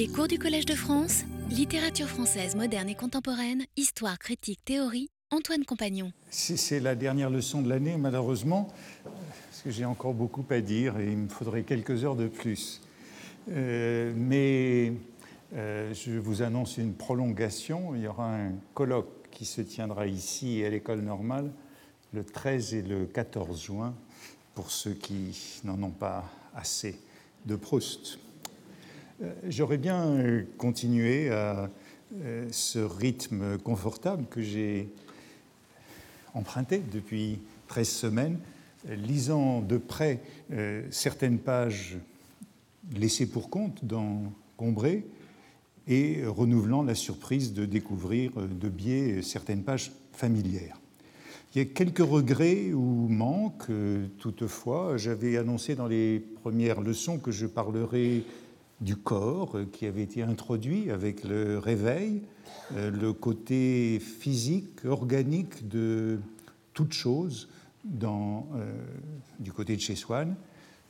Les cours du Collège de France, littérature française moderne et contemporaine, histoire, critique, théorie, Antoine Compagnon. C'est la dernière leçon de l'année, malheureusement, parce que j'ai encore beaucoup à dire et il me faudrait quelques heures de plus. Euh, mais euh, je vous annonce une prolongation. Il y aura un colloque qui se tiendra ici à l'école normale le 13 et le 14 juin pour ceux qui n'en ont pas assez de Proust. Euh, j'aurais bien euh, continué à euh, ce rythme confortable que j'ai emprunté depuis 13 semaines, lisant de près certaines pages laissées pour compte dans Combré et renouvelant la surprise de découvrir de biais certaines pages familières. Il y a quelques regrets ou manques, toutefois. J'avais annoncé dans les premières leçons que je parlerai du corps qui avait été introduit avec le réveil, euh, le côté physique, organique de toute chose euh, du côté de chez Swann,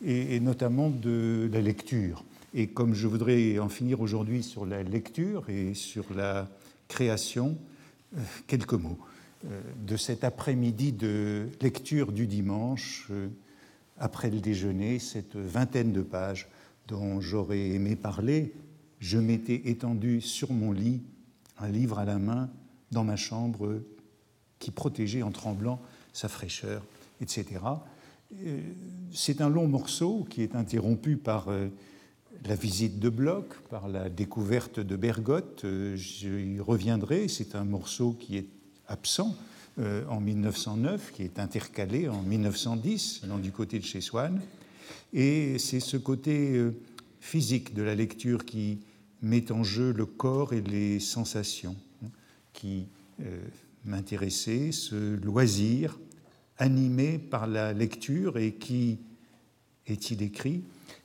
et, notamment de la lecture. Et comme je voudrais en finir aujourd'hui sur la lecture et sur la création, euh, quelques mots de cet après-midi de lecture du dimanche, après le déjeuner, cette vingtaine de pages dont j'aurais aimé parler, je m'étais étendu sur mon lit, un livre à la main, dans ma chambre, qui protégeait en tremblant sa fraîcheur, etc. Euh, c'est un long morceau qui est interrompu par euh, la visite de Bloch, par la découverte de Bergotte. Euh, j'y reviendrai. C'est un morceau qui est absent en 1909, qui est intercalé en 1910, dans du côté de chez Swann. Et c'est ce côté euh, physique de la lecture qui met en jeu le corps et les sensations hein, qui euh, m'intéressait, ce loisir animé par la lecture et qui, est-il écrit,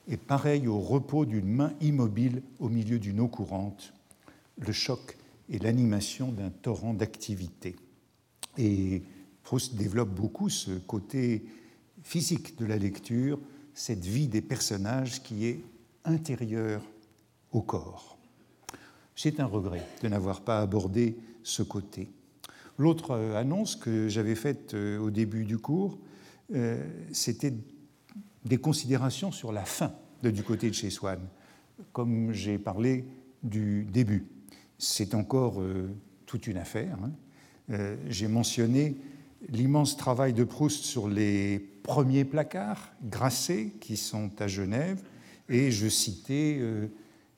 est pareil au repos d'une main immobile au milieu d'une eau courante, le choc et l'animation d'un torrent d'activité. Et Proust développe beaucoup ce côté physique de la lecture, cette vie des personnages qui est intérieure au corps. C'est un regret de n'avoir pas abordé ce côté. L'autre euh, annonce que j'avais faite euh, au début du cours, euh, c'était des considérations sur la fin de Du côté de chez Swann, comme j'ai parlé du début. C'est encore toute une affaire. Hein. J'ai mentionné l'immense travail de Proust sur les premiers placards Grasset qui sont à Genève, et je citais euh,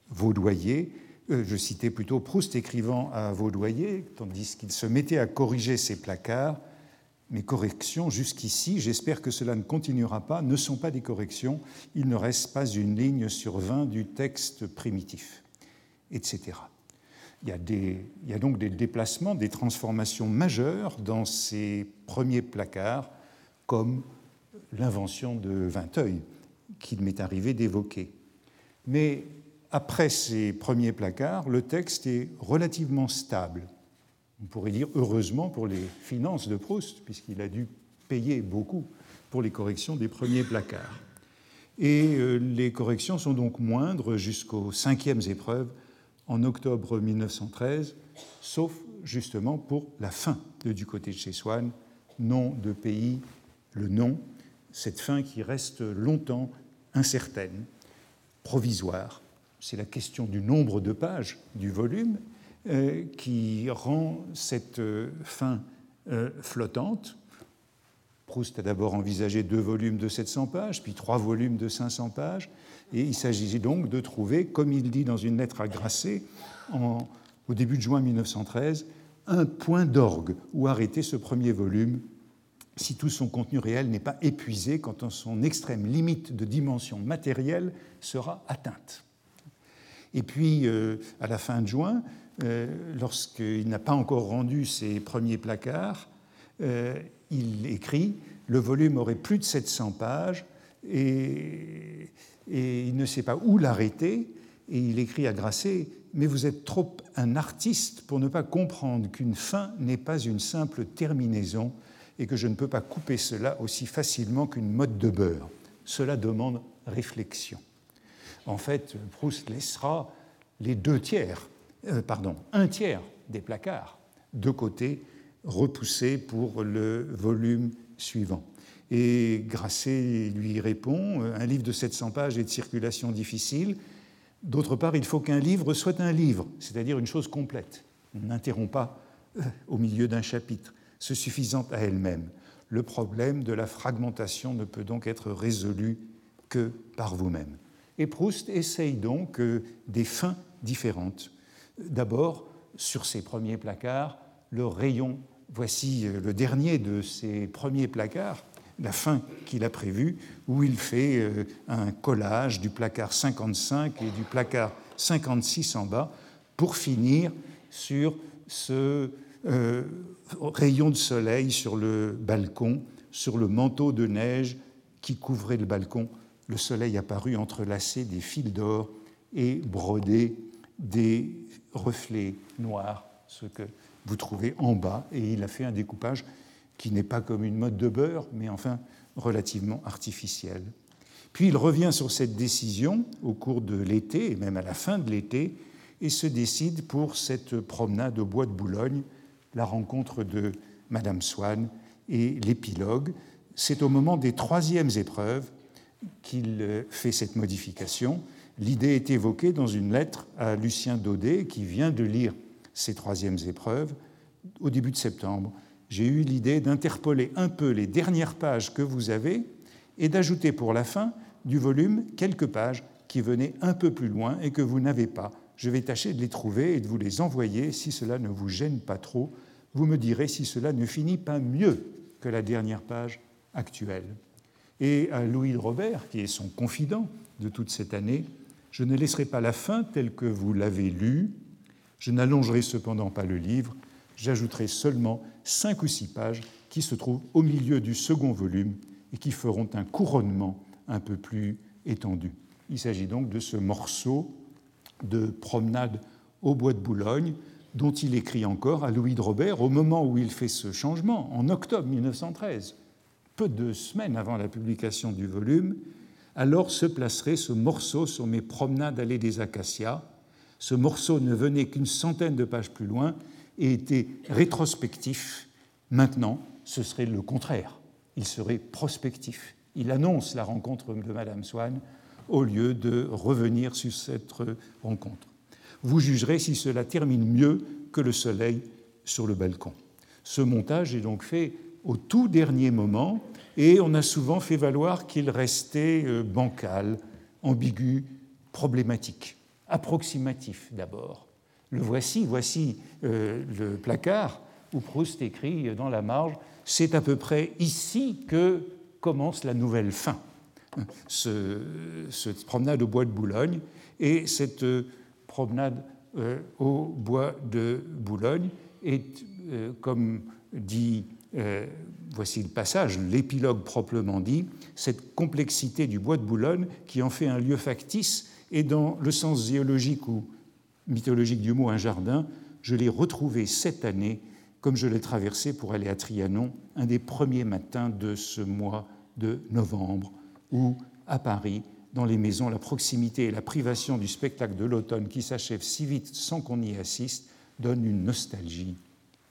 Vaudoyer, euh, je citais plutôt Proust écrivant à Vaudoyer, tandis qu'il se mettait à corriger ces placards. Mes corrections jusqu'ici, j'espère que cela ne continuera pas, ne sont pas des corrections, il ne reste pas une ligne sur 20 du texte primitif, etc. Il y, a donc des déplacements, des transformations majeures dans ces premiers placards, comme l'invention de Vinteuil, qu'il m'est arrivé d'évoquer. Mais après ces premiers placards, le texte est relativement stable. On pourrait dire heureusement pour les finances de Proust, puisqu'il a dû payer beaucoup pour les corrections des premiers placards. Et euh, les corrections sont donc moindres jusqu'aux cinquièmes épreuves en octobre 1913, sauf justement pour la fin de Du côté de chez Swann, nom de pays, le nom, cette fin qui reste longtemps incertaine, provisoire. C'est la question du nombre de pages du volume euh, qui rend cette euh, fin euh, flottante. Proust a d'abord envisagé deux volumes de 700 pages, puis trois volumes de 500 pages, et il s'agissait donc de trouver, comme il dit dans une lettre à Grasset, au début de juin 1913, un point d'orgue où arrêter ce premier volume si tout son contenu réel n'est pas épuisé quand son extrême limite de dimension matérielle sera atteinte. Et puis, euh, à la fin de juin, euh, lorsqu'il n'a pas encore rendu ses premiers placards, euh, il écrit Le volume aurait plus de 700 pages et, il ne sait pas où l'arrêter. Et il écrit à Grasset Mais vous êtes trop un artiste pour ne pas comprendre qu'une fin n'est pas une simple terminaison et que je ne peux pas couper cela aussi facilement qu'une mode de beurre. Cela demande réflexion. En fait, Proust laissera les deux tiers, euh, pardon, un tiers des placards de côté repoussés pour le volume suivant. Et Grasset lui répond un livre de 700 pages est de circulation difficile. D'autre part, il faut qu'un livre soit un livre, c'est-à-dire une chose complète. On n'interrompt pas euh, au milieu d'un chapitre, se suffisant à elle-même. Le problème de la fragmentation ne peut donc être résolu que par vous-même. Et Proust essaye donc euh, des fins différentes. D'abord, sur ses premiers placards, le rayon, voici euh, le dernier de ses premiers placards, la fin qu'il a prévue, où il fait euh, un collage du placard 55 et du placard 56 en bas, pour finir sur ce rayon de soleil sur le balcon, sur le manteau de neige qui couvrait le balcon. Le soleil apparut entrelacé des fils d'or et brodé des reflets noirs, ce que vous trouvez en bas, et il a fait un découpage qui n'est pas comme une mode de beurre, mais enfin relativement artificiel. Puis il revient sur cette décision au cours de l'été, et même à la fin de l'été, et se décide pour cette promenade au bois de Boulogne, la rencontre de Madame Swann et l'épilogue. C'est au moment des troisièmes épreuves qu'il fait cette modification. L'idée est évoquée dans une lettre à Lucien Daudet, qui vient de lire ses troisièmes épreuves au début de septembre. J'ai eu l'idée d'interpoler un peu les dernières pages que vous avez et d'ajouter pour la fin du volume quelques pages qui venaient un peu plus loin et que vous n'avez pas. Je vais tâcher de les trouver et de vous les envoyer si cela ne vous gêne pas trop. Vous me direz si cela ne finit pas mieux que la dernière page actuelle et à Louis de Robert, qui est son confident de toute cette année, je ne laisserai pas la fin telle que vous l'avez lue, je n'allongerai cependant pas le livre, j'ajouterai seulement cinq ou six pages qui se trouvent au milieu du second volume et qui feront un couronnement un peu plus étendu. Il s'agit donc de ce morceau de promenade au bois de Boulogne dont il écrit encore à Louis de Robert au moment où il fait ce changement, en octobre 1913 peu de semaines avant la publication du volume, alors se placerait ce morceau sur mes promenades allées des Acacias. Ce morceau ne venait qu'une centaine de pages plus loin et était rétrospectif. Maintenant, ce serait le contraire. Il serait prospectif. Il annonce la rencontre de Madame Swann au lieu de revenir sur cette rencontre. Vous jugerez si cela termine mieux que le soleil sur le balcon. Ce montage est donc fait au tout dernier moment, et on a souvent fait valoir qu'il restait euh, bancal, ambigu, problématique, approximatif d'abord. Le voici, voici euh, le placard où Proust écrit dans la marge C'est à peu près ici que commence la nouvelle fin. Ce, cette promenade au bois de Boulogne et cette euh, promenade au bois de Boulogne est, comme dit euh, voici le passage, l'épilogue proprement dit, cette complexité du bois de Boulogne qui en fait un lieu factice et dans le sens géologique ou mythologique du mot un jardin, je l'ai retrouvé cette année comme je l'ai traversé pour aller à Trianon un des premiers matins de ce mois de novembre où à Paris, dans les maisons, la proximité et la privation du spectacle de l'automne qui s'achève si vite sans qu'on y assiste donne une nostalgie,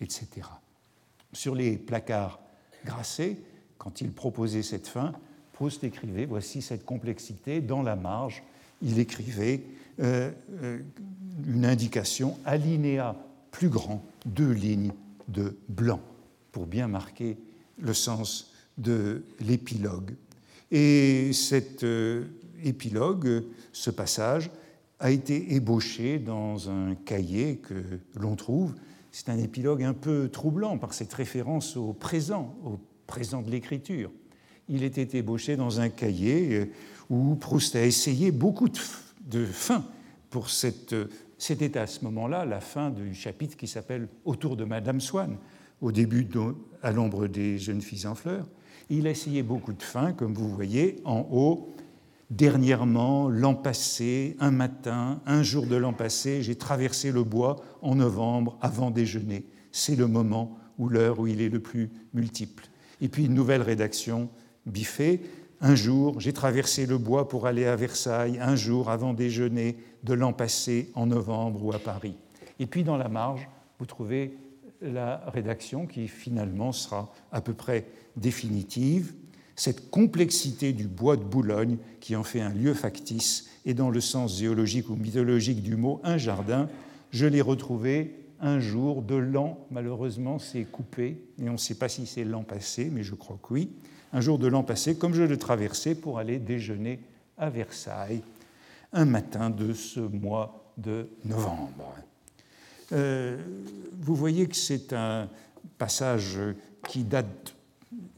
etc sur les placards grassés, quand il proposait cette fin, Proust écrivait Voici cette complexité. Dans la marge, il écrivait euh, euh, une indication, alinéa plus grand, deux lignes de blanc, pour bien marquer le sens de l'épilogue. Et cet euh, épilogue, ce passage, a été ébauché dans un cahier que l'on trouve c'est un épilogue un peu troublant par cette référence au présent, au présent de l'écriture. Il était ébauché dans un cahier euh, où Proust a essayé beaucoup de, fins pour cette. Euh, c'était à ce moment-là la fin du chapitre qui s'appelle Autour de Madame Swann, au début à l'ombre des jeunes filles en fleurs. Il a essayé beaucoup de fins, comme vous voyez en haut, Dernièrement, l'an passé, un matin, un jour de l'an passé, j'ai traversé le bois en novembre avant déjeuner. C'est le moment ou l'heure où il est le plus multiple. Et puis une nouvelle rédaction biffée, un jour, j'ai traversé le bois pour aller à Versailles, un jour avant déjeuner de l'an passé en novembre ou à Paris. Et puis dans la marge, vous trouvez la rédaction qui finalement sera à peu près définitive. Cette complexité du bois de Boulogne qui en fait un lieu factice et dans le sens géologique ou mythologique du mot un jardin, je l'ai retrouvé un jour de l'an, malheureusement c'est coupé, et on ne sait pas si c'est l'an passé, mais je crois que oui, un jour de l'an passé, comme je le traversais pour aller déjeuner à Versailles, un matin de ce mois de novembre. Euh, vous voyez que c'est un passage qui date,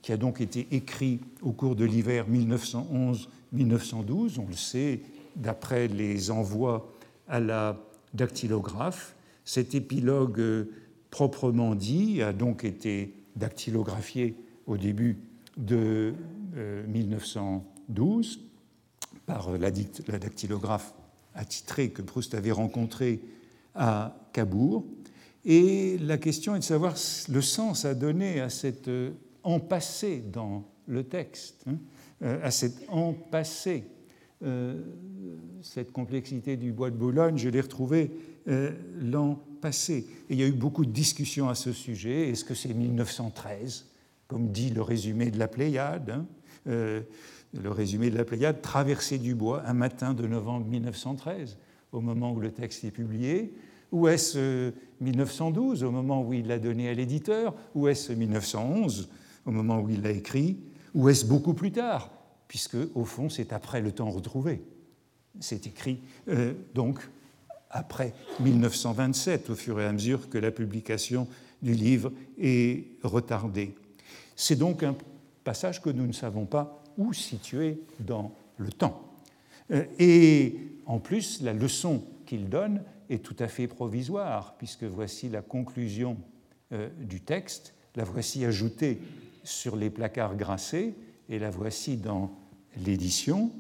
qui a donc été écrit au cours de l'hiver 1911-1912, on le sait, d'après les envois à la dactylographe. Cet épilogue euh, proprement dit a donc été dactylographié au début de 1912 euh, par la, dactylographe attitrée que Proust avait rencontrée à Cabourg. Et la question est de savoir le sens à donner à cet euh, empassé dans le texte, hein, à cet empassé. Cette complexité du bois de Boulogne, je l'ai retrouvé euh, l'an passé. Et il y a eu beaucoup de discussions à ce sujet. Est-ce que c'est 1913, comme dit le résumé de la Pléiade hein, euh, Le résumé de la Pléiade, traversée du bois un matin de novembre 1913, au moment où le texte est publié? Ou est-ce 1912, euh, au moment où il l'a donné à l'éditeur? Ou est-ce 1911, au moment où il l'a écrit? Ou est-ce beaucoup plus tard? Puisque, au fond, c'est après le temps retrouvé. C'est écrit donc après 1927, au fur et à mesure que la publication du livre est retardée. C'est donc un passage que nous ne savons pas où situer dans le temps. Euh, et en plus, la leçon qu'il donne est tout à fait provisoire, puisque voici la conclusion euh, du texte, la voici ajoutée sur les placards grassés, et la voici dans l'édition.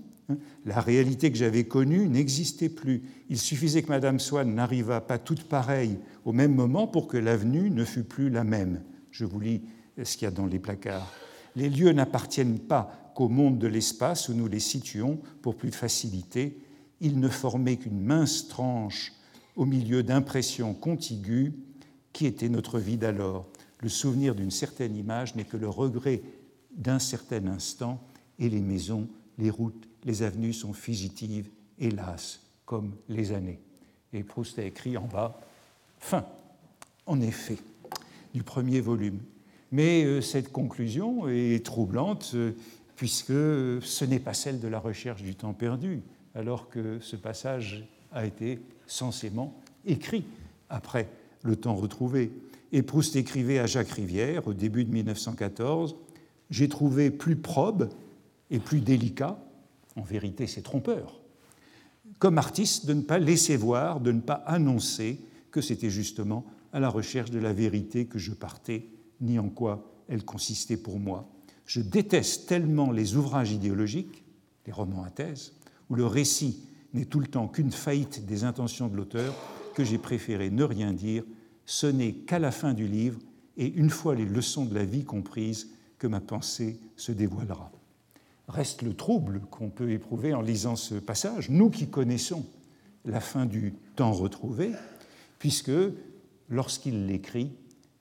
La réalité que j'avais connue n'existait plus. Il suffisait que Madame Swann n'arrivât pas toute pareille au même moment pour que l'avenue ne fût plus la même. Je vous lis ce qu'il y a dans les placards. Les lieux n'appartiennent pas qu'au monde de l'espace où nous les situons pour plus de facilité. Ils ne formaient qu'une mince tranche au milieu d'impressions contiguës qui était notre vie d'alors. Le souvenir d'une certaine image n'est que le regret d'un certain instant et les maisons, les routes, les avenues sont fugitives, hélas, comme les années. Et Proust a écrit en bas Fin, en effet, du premier volume. Mais euh, cette conclusion est troublante euh, puisque ce n'est pas celle de la recherche du temps perdu, alors que ce passage a été censément écrit après le temps retrouvé. Et Proust écrivait à Jacques Rivière au début de 1914 J'ai trouvé plus probe et plus délicat en vérité c'est trompeur, comme artiste de ne pas laisser voir, de ne pas annoncer que c'était justement à la recherche de la vérité que je partais, ni en quoi elle consistait pour moi. Je déteste tellement les ouvrages idéologiques, les romans à thèse, où le récit n'est tout le temps qu'une faillite des intentions de l'auteur, que j'ai préféré ne rien dire, ce n'est qu'à la fin du livre, et une fois les leçons de la vie comprises, que ma pensée se dévoilera reste le trouble qu'on peut éprouver en lisant ce passage, nous qui connaissons la fin du temps retrouvé, puisque lorsqu'il l'écrit,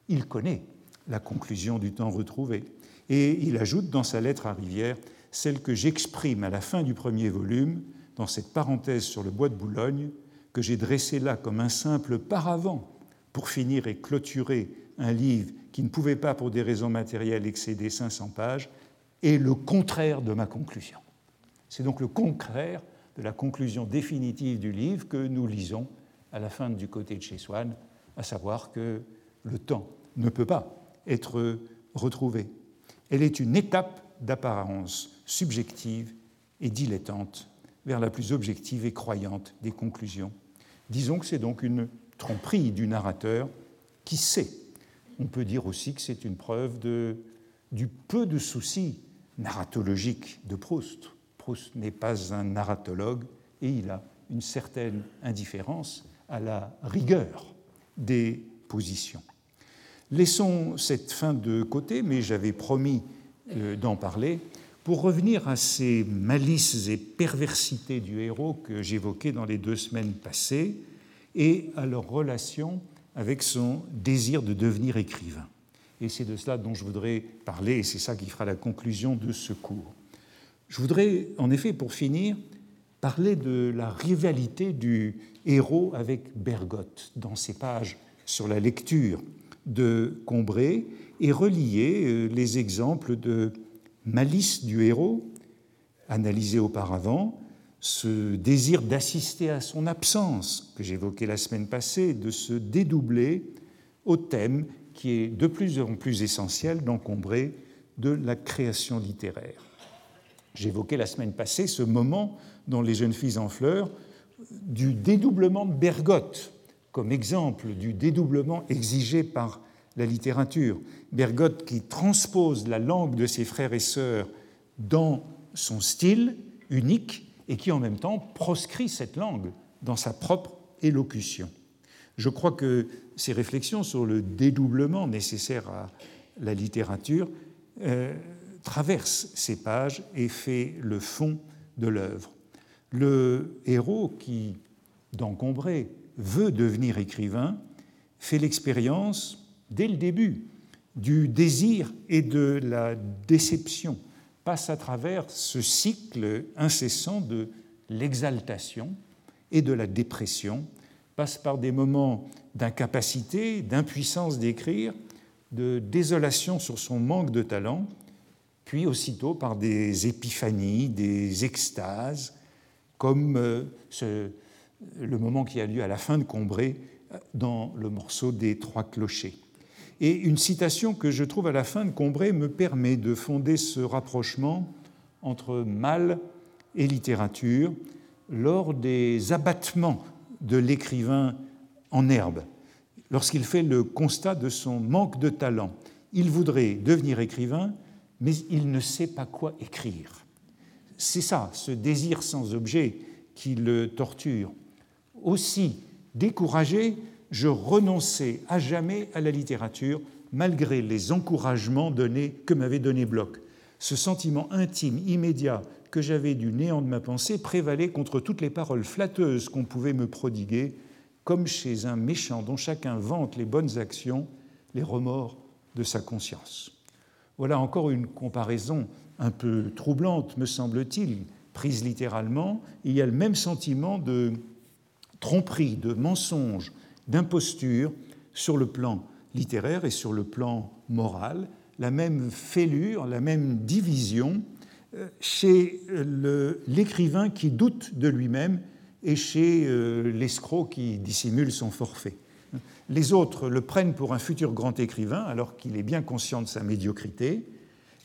il connaît la conclusion du temps retrouvé. Et il ajoute dans sa lettre à Rivière celle que j'exprime à la fin du premier volume, dans cette parenthèse sur le bois de Boulogne, que j'ai dressée là comme un simple paravent pour finir et clôturer un livre qui ne pouvait pas, pour des raisons matérielles, excéder 500 pages, est le contraire de ma conclusion. C'est donc le contraire de la conclusion définitive du livre que nous lisons à la fin du côté de chez Swann, à savoir que le temps ne peut pas être retrouvé. Elle est une étape d'apparence subjective et dilettante vers la plus objective et croyante des conclusions. Disons que c'est donc une tromperie du narrateur qui sait. On peut dire aussi que c'est une preuve du peu de soucis narratologique de Proust. Proust n'est pas un narratologue et il a une certaine indifférence à la rigueur des positions. Laissons cette fin de côté, mais j'avais promis euh, d'en parler Pour revenir à ces malices et perversités du héros que j'évoquais dans les deux semaines passées et à leur relation avec son désir de devenir écrivain. Et c'est de cela dont je voudrais parler, et c'est ça qui fera la conclusion de ce cours. Je voudrais, en effet, pour finir, parler de la rivalité du héros avec Bergotte dans ses pages sur la lecture de Combray et relier euh, les exemples de malice du héros, analysés auparavant, ce désir d'assister à son absence que j'évoquais la semaine passée, de se dédoubler au thème qui est de plus en plus essentiel d'encombrer de la création littéraire. J'évoquais la semaine passée ce moment dans Les jeunes filles en fleurs du dédoublement de Bergotte comme exemple du dédoublement exigé par la littérature. Bergotte qui transpose la langue de ses frères et sœurs dans son style unique et qui en même temps proscrit cette langue dans sa propre élocution. Je crois que ces réflexions sur le dédoublement nécessaire à la littérature euh, traversent ces pages et fait le fond de l'œuvre. Le héros qui, d'encombrer, veut devenir écrivain fait l'expérience, dès le début, du désir et de la déception, passe à travers ce cycle incessant de l'exaltation et de la dépression, passe par des moments d'incapacité, d'impuissance d'écrire, de désolation sur son manque de talent, puis aussitôt par des épiphanies, des extases, comme euh, le moment qui a lieu à la fin de Combray dans le morceau des Trois Clochers. Et une citation que je trouve à la fin de Combray me permet de fonder ce rapprochement entre mal et littérature lors des abattements de l'écrivain en herbe, lorsqu'il fait le constat de son manque de talent. Il voudrait devenir écrivain, mais il ne sait pas quoi écrire. C'est ça, ce désir sans objet qui le torture. Aussi découragé, je renonçais à jamais à la littérature malgré les encouragements donnés que m'avait donné Bloch. Ce sentiment intime, immédiat que j'avais du néant de ma pensée prévalait contre toutes les paroles flatteuses qu'on pouvait me prodiguer, comme chez un méchant dont chacun vante les bonnes actions, les remords de sa conscience. Voilà encore une comparaison un peu troublante, me semble-t-il, prise littéralement. Il y a le même sentiment de tromperie, de mensonge, d'imposture sur le plan littéraire et sur le plan moral, la même fêlure, la même division euh, chez l'écrivain qui doute de lui-même et chez euh, l'escroc qui dissimule son forfait. Les autres le prennent pour un futur grand écrivain alors qu'il est bien conscient de sa médiocrité,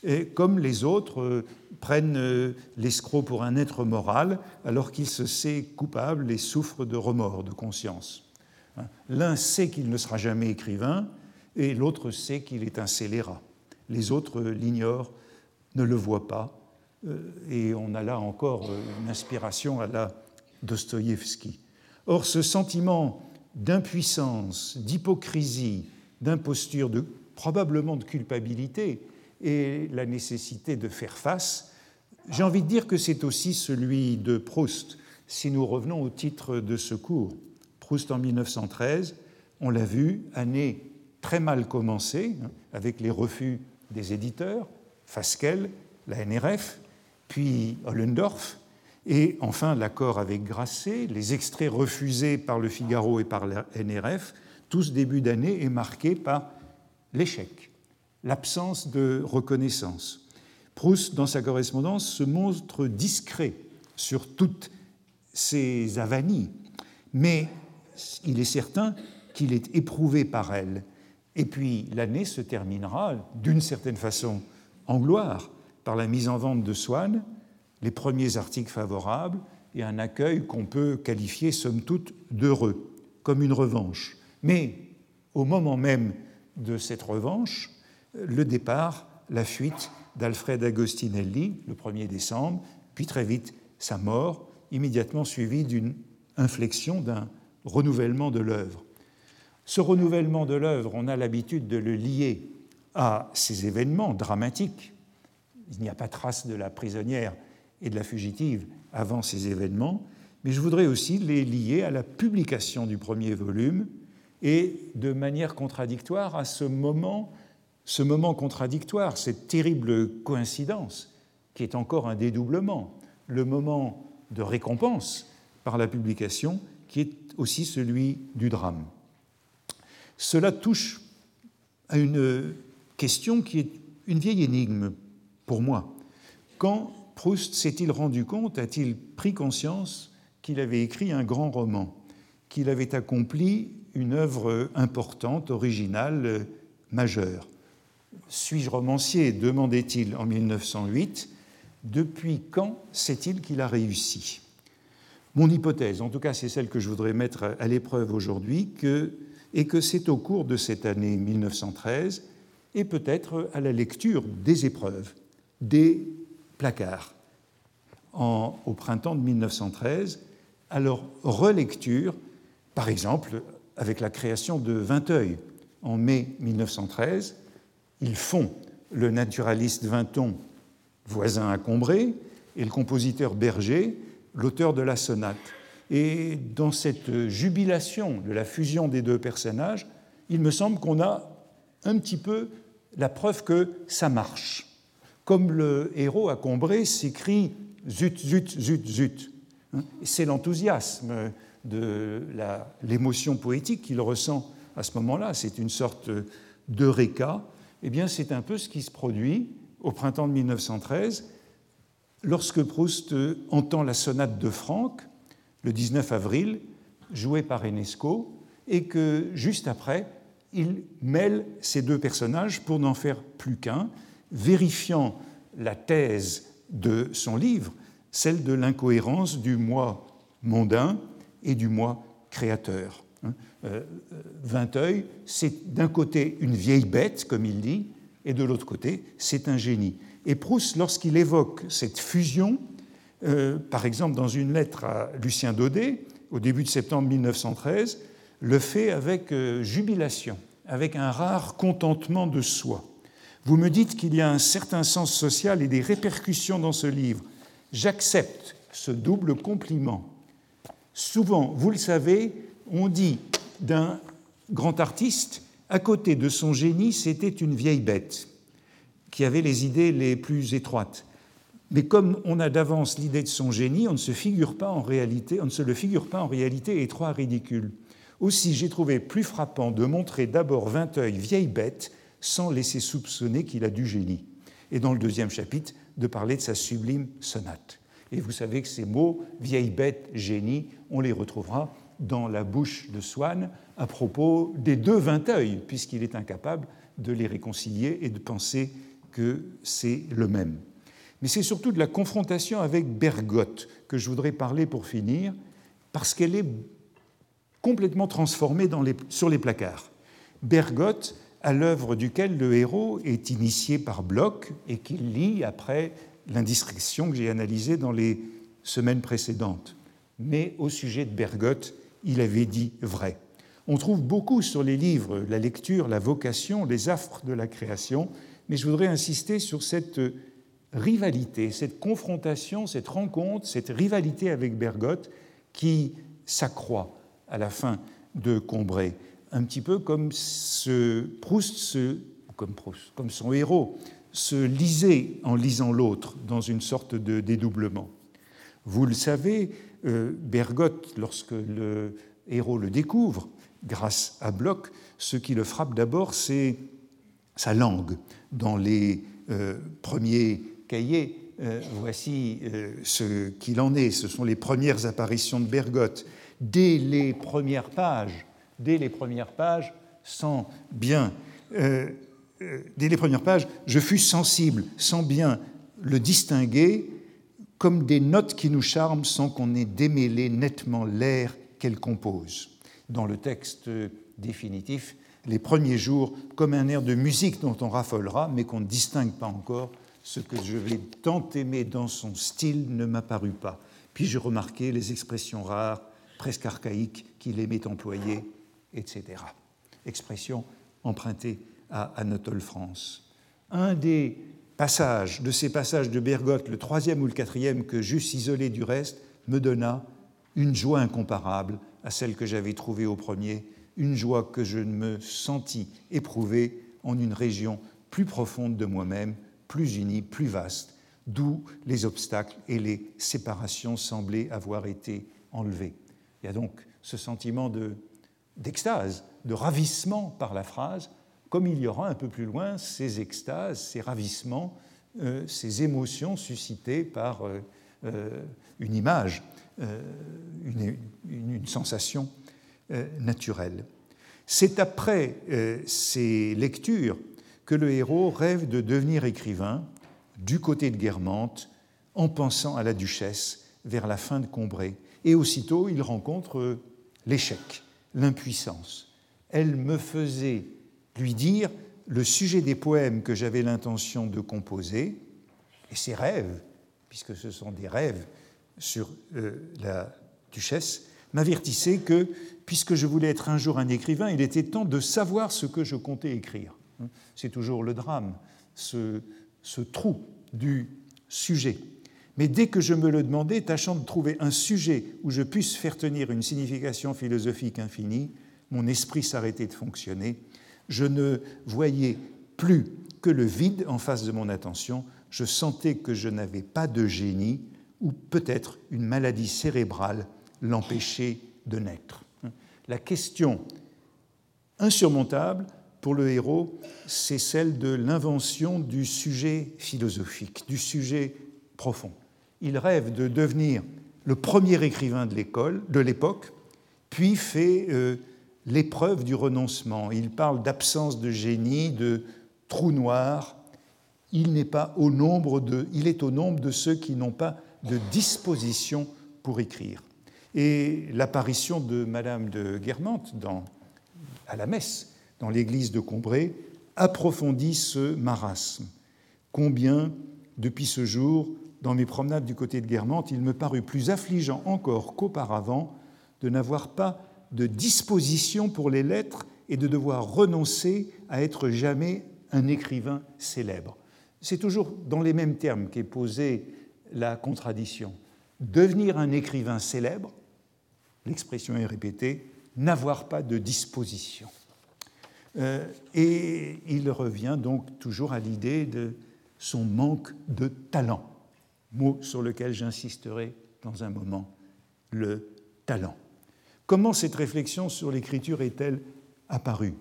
et comme les autres euh, prennent euh, l'escroc pour un être moral alors qu'il se sait coupable et souffre de remords, de conscience. Hein? L'un sait qu'il ne sera jamais écrivain et l'autre sait qu'il est un scélérat. Les autres l'ignorent, ne le voient pas, et on a là encore une inspiration à la Dostoïevski. Or, ce sentiment d'impuissance, d'hypocrisie, d'imposture, de, probablement de culpabilité, et la nécessité de faire face, j'ai envie de dire que c'est aussi celui de Proust, si nous revenons au titre de ce cours. Proust en 1913, on l'a vu, année très mal commencée, avec les refus des éditeurs, Fasquelle, la NRF, puis Ollendorf, et enfin, l'accord avec Grasset, les extraits refusés par le Figaro et par la NRF, tout ce début d'année est marqué par l'échec, l'absence de reconnaissance. Proust, dans sa correspondance, se montre discret sur toutes ces avanies, mais il est certain qu'il est éprouvé par elles. Et puis l'année se terminera, d'une certaine façon, en gloire, par la mise en vente de Swann, les premiers articles favorables et un accueil qu'on peut qualifier somme toute d'heureux, comme une revanche. Mais au moment même de cette revanche, le départ, la fuite d'Alfred Agostinelli le 1er décembre, puis très vite sa mort, immédiatement suivie d'une inflexion, d'un renouvellement de l'œuvre. Ce renouvellement de l'œuvre, on a l'habitude de le lier à ces événements dramatiques il n'y a pas trace de la prisonnière et de la fugitive avant ces événements, mais je voudrais aussi les lier à la publication du premier volume et de manière contradictoire à ce moment, ce moment contradictoire, cette terrible coïncidence qui est encore un dédoublement, le moment de récompense par la publication qui est aussi celui du drame. Cela touche à une question qui est une vieille énigme pour moi. Quand Proust s'est-il rendu compte, a-t-il pris conscience qu'il avait écrit un grand roman, qu'il avait accompli une œuvre importante, originale, majeure? Suis-je romancier demandait-il en 1908. Depuis quand sait-il qu'il a réussi? Mon hypothèse, en tout cas c'est celle que je voudrais mettre à l'épreuve aujourd'hui, est que c'est au cours de cette année 1913 et peut-être à la lecture des épreuves, des placards, au printemps de 1913, à leur relecture, par exemple avec la création de Vinteuil en mai 1913. Ils font le naturaliste Vinton, voisin à Combray, et le compositeur Berger, l'auteur de la sonate. Et dans cette jubilation de la fusion des deux personnages, il me semble qu'on a un petit peu la preuve que ça marche. Comme le héros à Combray s'écrit zut, zut, zut, zut. Hein, c'est l'enthousiasme de l'émotion poétique qu'il ressent à ce moment-là. C'est une sorte d'eureka. Eh bien, c'est un peu ce qui se produit au printemps de 1913 lorsque Proust entend la sonate de Franck le 19 avril, jouée par Enesco, et que juste après, il mêle ces deux personnages pour n'en faire plus qu'un, vérifiant la thèse de son livre, celle de l'incohérence du moi mondain et du moi créateur. Hein. Euh, Vinteuil, c'est d'un côté une vieille bête, comme il dit, et de l'autre côté, c'est un génie. Et Proust, lorsqu'il évoque cette fusion, euh, par exemple dans une lettre à Lucien Daudet, au début de septembre 1913, le fait avec euh, jubilation, avec un rare contentement de soi. Vous me dites qu'il y a un certain sens social et des répercussions dans ce livre. J'accepte ce double compliment. Souvent, vous le savez, on dit d'un grand artiste, à côté de son génie, c'était une vieille bête qui avait les idées les plus étroites. Mais comme on a d'avance l'idée de son génie, on ne se figure pas en réalité, on ne se le figure pas en réalité étroit, ridicule. Aussi, j'ai trouvé plus frappant de montrer d'abord Vinteuil vieille bête sans laisser soupçonner qu'il a du génie. Et dans le deuxième chapitre, de parler de sa sublime sonate. Et vous savez que ces mots, vieille bête, génie, on les retrouvera dans la bouche de Swann à propos des deux Vinteuil, puisqu'il est incapable de les réconcilier et de penser que c'est le même. Mais c'est surtout de la confrontation avec Bergotte que je voudrais parler pour finir, parce qu'elle est complètement transformé sur les placards. Bergotte, à l'œuvre duquel le héros est initié par Bloch et qu'il lit après l'indiscrétion que j'ai analysée dans les semaines précédentes. Mais au sujet de Bergotte, il avait dit vrai. On trouve beaucoup sur les livres la lecture, la vocation, les affres de la création, mais je voudrais insister sur cette rivalité, cette confrontation, cette rencontre, cette rivalité avec Bergotte qui s'accroît à la fin de Combray, un petit peu comme, Proust, comme son héros, se lisait en lisant l'autre dans une sorte de dédoublement. Vous le savez, euh, Bergotte, lorsque le héros le découvre, grâce à Bloch, ce qui le frappe d'abord, c'est sa langue. Dans les euh, premiers cahiers, euh, voici ce qu'il en est. Ce sont les premières apparitions de Bergotte dès les premières pages, dès les premières pages, sans bien, euh, euh, dès les premières pages, je fus sensible, sans bien le distinguer, comme des notes qui nous charment sans qu'on ait démêlé nettement l'air qu'elles composent. Dans le texte définitif, les premiers jours, comme un air de musique dont on raffolera, mais qu'on ne distingue pas encore, ce que je vais tant aimer dans son style ne m'apparut pas. Puis j'ai remarqué les expressions rares, presque archaïque qu'il aimait employer, etc. Expression empruntée à Anatole France. Un des passage, de ces passages de Bergotte, le troisième ou le quatrième, que j'eusse isolé du reste, me donna une joie incomparable à celle que j'avais trouvée au premier, une joie que je me sentis éprouver en une région plus profonde de moi-même, plus unie, plus vaste, d'où les obstacles et les séparations semblaient avoir été enlevés. Il y a donc ce sentiment d'extase, de, ravissement par la phrase, comme il y aura un peu plus loin ces extases, ces ravissements, euh, ces émotions suscitées par euh, euh, une image, une, une, sensation naturelle. C'est après ces lectures que le héros rêve de devenir écrivain du côté de Guermantes en pensant à la duchesse vers la fin de Combray. Et aussitôt, il rencontre l'échec, l'impuissance. Elle me faisait lui dire le sujet des poèmes que j'avais l'intention de composer, et ses rêves, puisque ce sont des rêves sur euh, la duchesse, m'avertissaient que, puisque je voulais être un jour un écrivain, il était temps de savoir ce que je comptais écrire. C'est toujours le drame, ce, ce trou du sujet. Mais dès que je me le demandais, tâchant de trouver un sujet où je puisse faire tenir une signification philosophique infinie, mon esprit s'arrêtait de fonctionner. Je ne voyais plus que le vide en face de mon attention. Je sentais que je n'avais pas de génie ou peut-être une maladie cérébrale l'empêchait de naître. La question insurmontable pour le héros, c'est celle de l'invention du sujet philosophique, du sujet profond. Il rêve de devenir le premier écrivain de l'école, de l'époque, puis fait euh, l'épreuve du renoncement. Il parle d'absence de génie, de trou noir. Il n'est pas au nombre de, il est au nombre de ceux qui n'ont pas de disposition pour écrire. Et l'apparition de Madame de Guermantes à la messe dans l'église de Combray approfondit ce marasme. Combien, depuis ce jour, dans mes promenades du côté de Guermantes, il me parut plus affligeant encore qu'auparavant de n'avoir pas de disposition pour les lettres et de devoir renoncer à être jamais un écrivain célèbre. C'est toujours dans les mêmes termes qu'est posée la contradiction. Devenir un écrivain célèbre, l'expression est répétée, n'avoir pas de disposition. Euh, et il revient donc toujours à l'idée de son manque de talent, mot sur lequel j'insisterai dans un moment, le talent. Comment cette réflexion sur l'écriture est-elle apparue?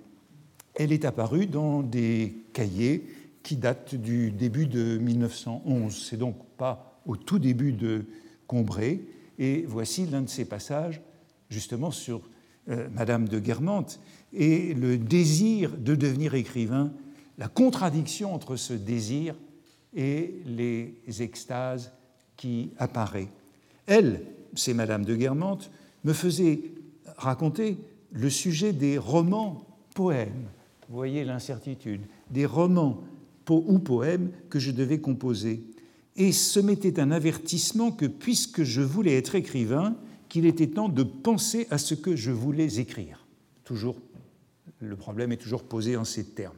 Elle est apparue dans des cahiers qui datent du début de 1911. C'est donc pas au tout début de Combray. Et voici l'un de ces passages, justement sur euh, Madame de Guermantes, et le désir de devenir écrivain, la contradiction entre ce désir et les extases qui apparaissent. Elle, c'est Madame de Guermantes, me faisait raconter le sujet des romans poèmes. Vous voyez l'incertitude, des romans ou poèmes que je devais composer. Et ce m'était un avertissement que, puisque je voulais être écrivain, qu'il était temps de penser à ce que je voulais écrire. Toujours le problème est toujours posé en ces termes.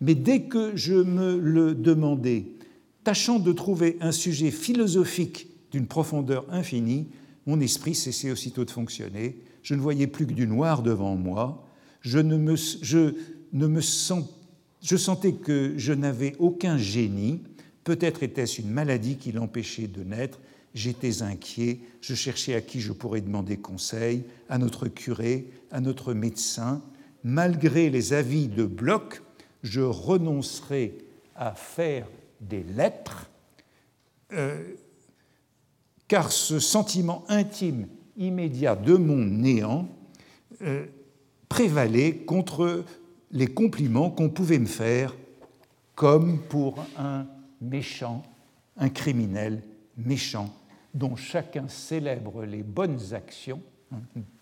Mais dès que je me le demandais, tâchant de trouver un sujet philosophique d'une profondeur infinie, mon esprit cessait aussitôt de fonctionner. Je ne voyais plus que du noir devant moi. Je, ne me, je, ne me je sentais que je n'avais aucun génie. Peut-être était-ce une maladie qui l'empêchait de naître. J'étais inquiet. Je cherchais à qui je pourrais demander conseil, à notre curé, à notre médecin malgré les avis de Bloch, je renoncerai à faire des lettres, euh, car ce sentiment intime immédiat de mon néant euh, prévalait contre les compliments qu'on pouvait me faire comme pour un méchant, un criminel méchant, dont chacun célèbre les bonnes actions.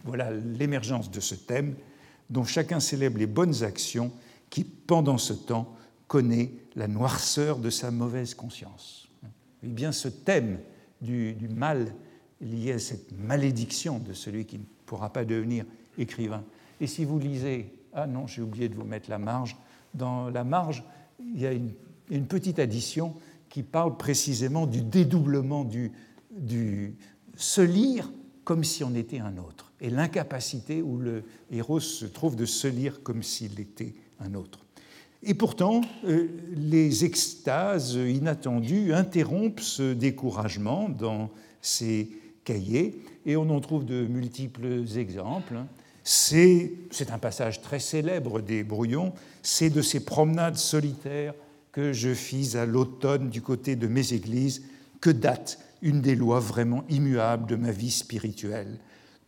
Voilà l'émergence de ce thème dont chacun célèbre les bonnes actions, qui, pendant ce temps, connaît la noirceur de sa mauvaise conscience. Et bien ce thème du, mal lié à cette malédiction de celui qui ne pourra pas devenir écrivain. Et si vous lisez, ah non, j'ai oublié de vous mettre la marge, dans la marge, il y a une une petite addition qui parle précisément du dédoublement du, se lire comme si on était un autre, et l'incapacité où le héros se trouve de se lire comme s'il était un autre. Et pourtant, euh, les extases inattendues interrompent ce découragement dans ces cahiers, et on en trouve de multiples exemples. C'est un passage très célèbre des brouillons, c'est de ces promenades solitaires que je fis à l'automne du côté de mes églises que date une des lois vraiment immuables de ma vie spirituelle.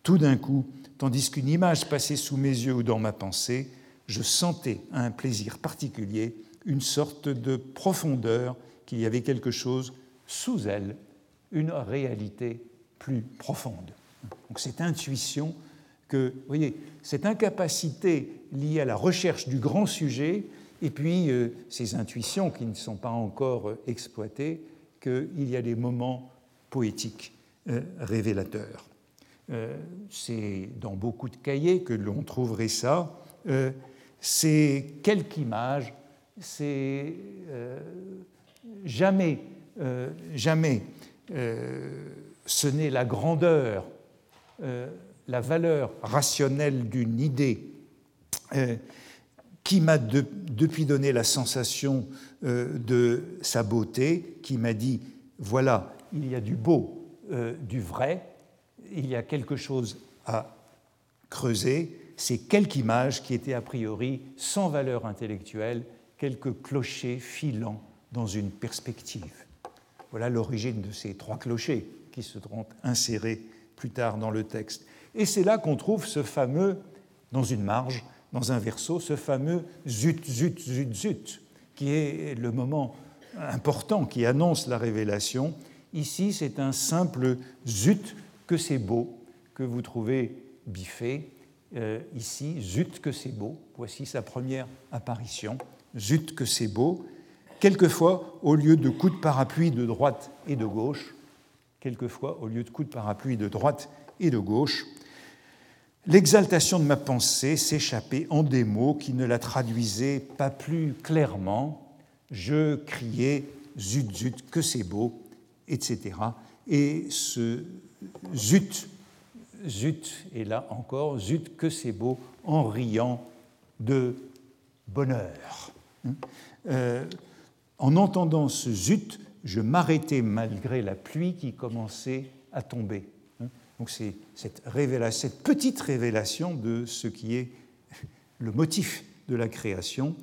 Tout d'un coup, tandis qu'une image passait sous mes yeux ou dans ma pensée, je sentais un plaisir particulier, une sorte de profondeur, qu'il y avait quelque chose sous elle, une réalité plus profonde. Donc cette intuition que, vous voyez, cette incapacité liée à la recherche du grand sujet, et puis euh, ces intuitions qui ne sont pas encore euh, exploitées, qu'il y a des moments poétiques euh, révélateurs. C'est dans beaucoup de cahiers que l'on trouverait ça. C'est quelques images, c'est jamais, jamais ce n'est la grandeur, la valeur rationnelle d'une idée qui m'a depuis donné la sensation euh, de sa beauté, qui m'a dit, voilà, il y a du beau, euh, du vrai, il y a quelque chose à creuser, c'est quelques images qui étaient a priori sans valeur intellectuelle, quelques clochers filants dans une perspective. Voilà l'origine de ces trois clochers qui seront insérés plus tard dans le texte. Et c'est là qu'on trouve ce fameux, dans une marge, dans un verso ce fameux zut, zut, zut, zut, qui est le moment important qui annonce la révélation. Ici, c'est un simple zut que c'est beau, que vous trouvez biffé. Euh, ici, zut que c'est beau. Voici sa première apparition. Zut que c'est beau. Quelquefois, au lieu de coups de parapluie de droite et de gauche, quelquefois, au lieu de coups de parapluie de droite et de gauche, L'exaltation de ma pensée s'échappait en des mots qui ne la traduisaient pas plus clairement. Je criais zut zut que c'est beau, etc. Et ce zut, zut, et là encore, zut que c'est beau, en riant de bonheur. Euh, en entendant ce zut, je m'arrêtais malgré la pluie qui commençait à tomber. Donc c'est cette petite révélation de ce qui est le motif de la création.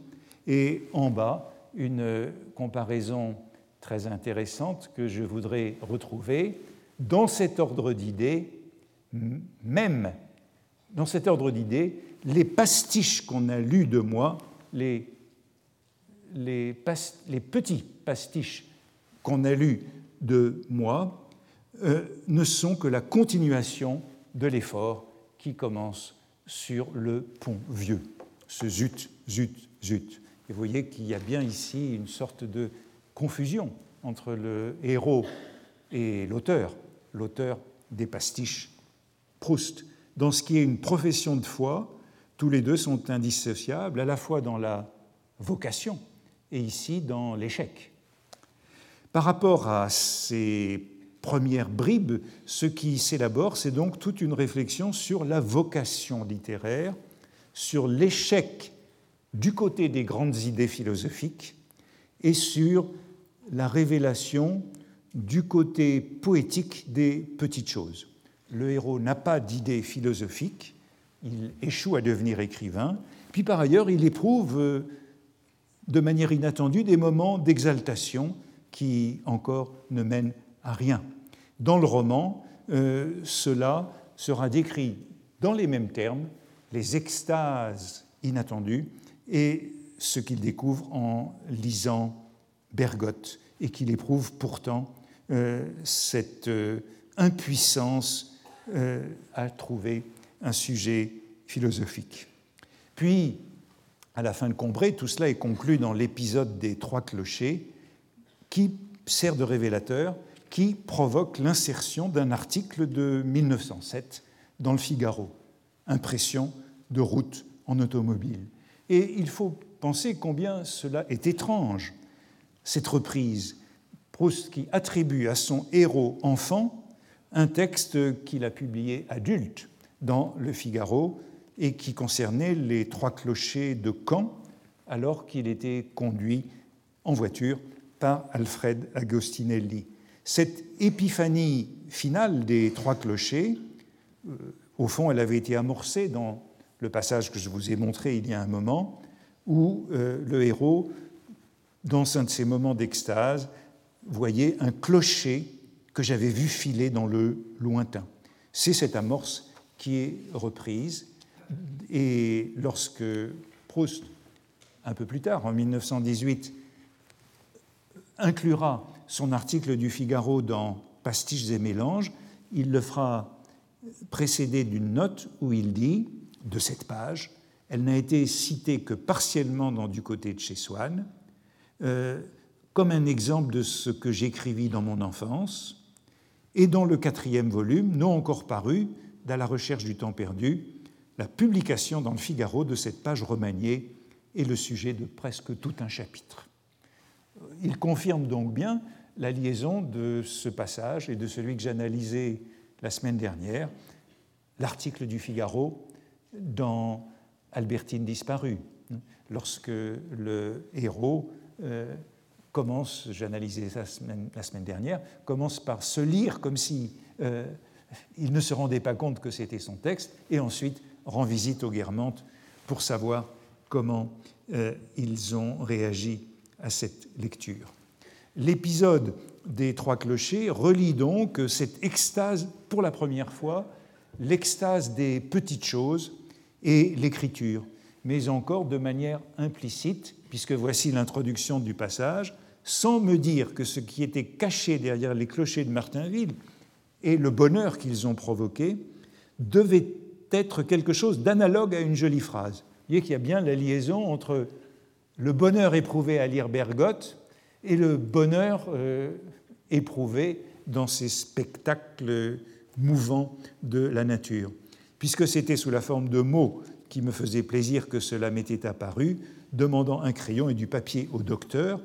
Et en bas, une comparaison très intéressante que je voudrais retrouver. Dans cet ordre d'idées, même dans cet ordre d'idées, les pastiches qu'on a lus de moi, les, petits pastiches qu'on a lus de moi, euh, ne sont que la continuation de l'effort qui commence sur le pont vieux, ce zut, zut, zut. Et vous voyez qu'il y a bien ici une sorte de confusion entre le héros et l'auteur, l'auteur des pastiches. Proust, dans ce qui est une profession de foi, tous les deux sont indissociables, à la fois dans la vocation et ici dans l'échec. Par rapport à ces première bribe, ce qui s'élabore, c'est donc toute une réflexion sur la vocation littéraire, sur l'échec du côté des grandes idées philosophiques et sur la révélation du côté poétique des petites choses. Le héros n'a pas d'idées philosophiques, il échoue à devenir écrivain, puis par ailleurs il éprouve euh, de manière inattendue des moments d'exaltation qui encore ne mènent à rien. Dans le roman, euh, cela sera décrit dans les mêmes termes, les extases inattendues et ce qu'il découvre en lisant Bergotte et qu'il éprouve pourtant euh, cette euh, impuissance à trouver un sujet philosophique. Puis, à la fin de Combray, tout cela est conclu dans l'épisode des trois clochers qui sert de révélateur qui provoque l'insertion d'un article de 1907 dans le Figaro, Impression de route en automobile. Et il faut penser combien cela est étrange cette reprise. Proust qui attribue à son héros enfant un texte qu'il a publié adulte dans Le Figaro et qui concernait les trois clochers de Caen alors qu'il était conduit en voiture par Alfred Agostinelli. Cette épiphanie finale des trois clochers, euh, au fond, elle avait été amorcée dans le passage que je vous ai montré il y a un moment, où euh, le héros, dans un de ces moments d'extase, voyait un clocher que j'avais vu filer dans le lointain. C'est cette amorce qui est reprise. Et lorsque Proust, un peu plus tard, en 1918, inclura son article du Figaro dans Pastiches et mélanges, il le fera précéder d'une note où il dit, de cette page, elle n'a été citée que partiellement dans Du côté de chez Swann, euh, comme un exemple de ce que j'écrivis dans mon enfance, et dans le quatrième volume, non encore paru, dans la recherche du temps perdu, la publication dans le Figaro de cette page remaniée est le sujet de presque tout un chapitre. Il confirme donc bien la liaison de ce passage et de celui que j'analysais la semaine dernière, l'article du Figaro dans Albertine disparue, lorsque le héros euh, commence, j'analysais ça la semaine dernière, commence par se lire comme si euh, il ne se rendait pas compte que c'était son texte, et ensuite rend visite aux Guermantes pour savoir comment euh, ils ont réagi à cette lecture. L'épisode des trois clochers relie donc cette extase, pour la première fois, l'extase des petites choses et l'écriture, mais encore de manière implicite, puisque voici l'introduction du passage, sans me dire que ce qui était caché derrière les clochers de Martinville et le bonheur qu'ils ont provoqué devait être quelque chose d'analogue à une jolie phrase. Vous voyez qu'il y a bien la liaison entre le bonheur éprouvé à lire Bergotte et le bonheur euh, éprouvé dans ces spectacles mouvants de la nature. Puisque c'était sous la forme de mots qui me faisaient plaisir que cela m'était apparu, demandant un crayon et du papier au docteur,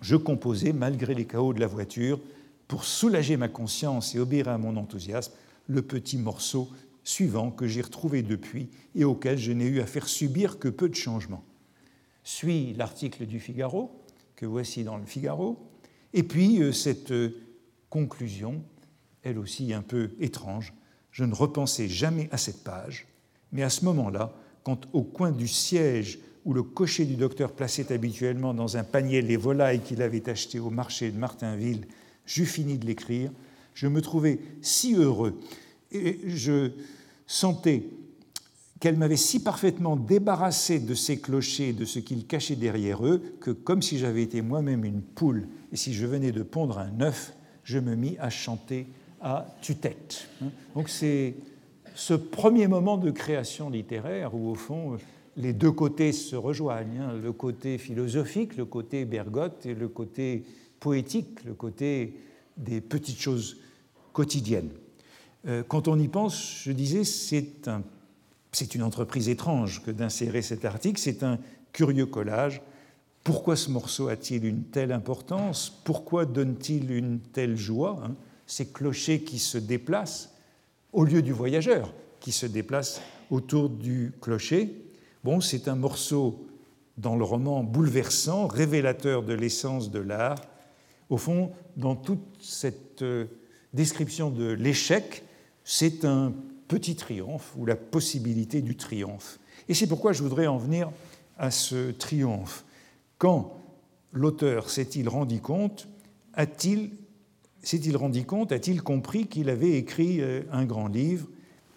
je composais, malgré les chaos de la voiture, pour soulager ma conscience et obéir à mon enthousiasme, le petit morceau suivant que j'ai retrouvé depuis et auquel je n'ai eu à faire subir que peu de changements. Suit l'article du Figaro, que voici dans le Figaro, et puis euh, cette euh, conclusion, elle aussi un peu étrange. Je ne repensais jamais à cette page, mais à ce moment-là, quand au coin du siège où le cocher du docteur plaçait habituellement dans un panier les volailles qu'il avait achetées au marché de Martinville j'eus fini de l'écrire, je me trouvais si heureux et je sentais qu'elle m'avait si parfaitement débarrassé de ces clochers de ce qu'ils cachaient derrière eux que, comme si j'avais été moi-même une poule et si je venais de pondre un œuf, je me mis à chanter à tue-tête. Donc c'est ce premier moment de création littéraire où, au fond, les deux côtés se rejoignent, hein. le côté philosophique, le côté Bergotte et le côté poétique, le côté des petites choses quotidiennes. Euh, quand on y pense, je disais, c'est un, une entreprise étrange que d'insérer cet article, c'est un curieux collage. Pourquoi ce morceau a-t-il une telle importance? Pourquoi donne-t-il une telle joie? Hein? Ces clochers qui se déplacent au lieu du voyageur qui se déplace autour du clocher. Bon, c'est un morceau dans le roman bouleversant, révélateur de l'essence de l'art, au fond, dans toute cette euh, description de l'échec, c'est un petit triomphe ou la possibilité du triomphe. Et c'est pourquoi je voudrais en venir à ce triomphe. Quand l'auteur s'est-il rendu compte, a-t-il s'est-il rendu compte, a-t-il compris qu'il avait écrit euh, un grand livre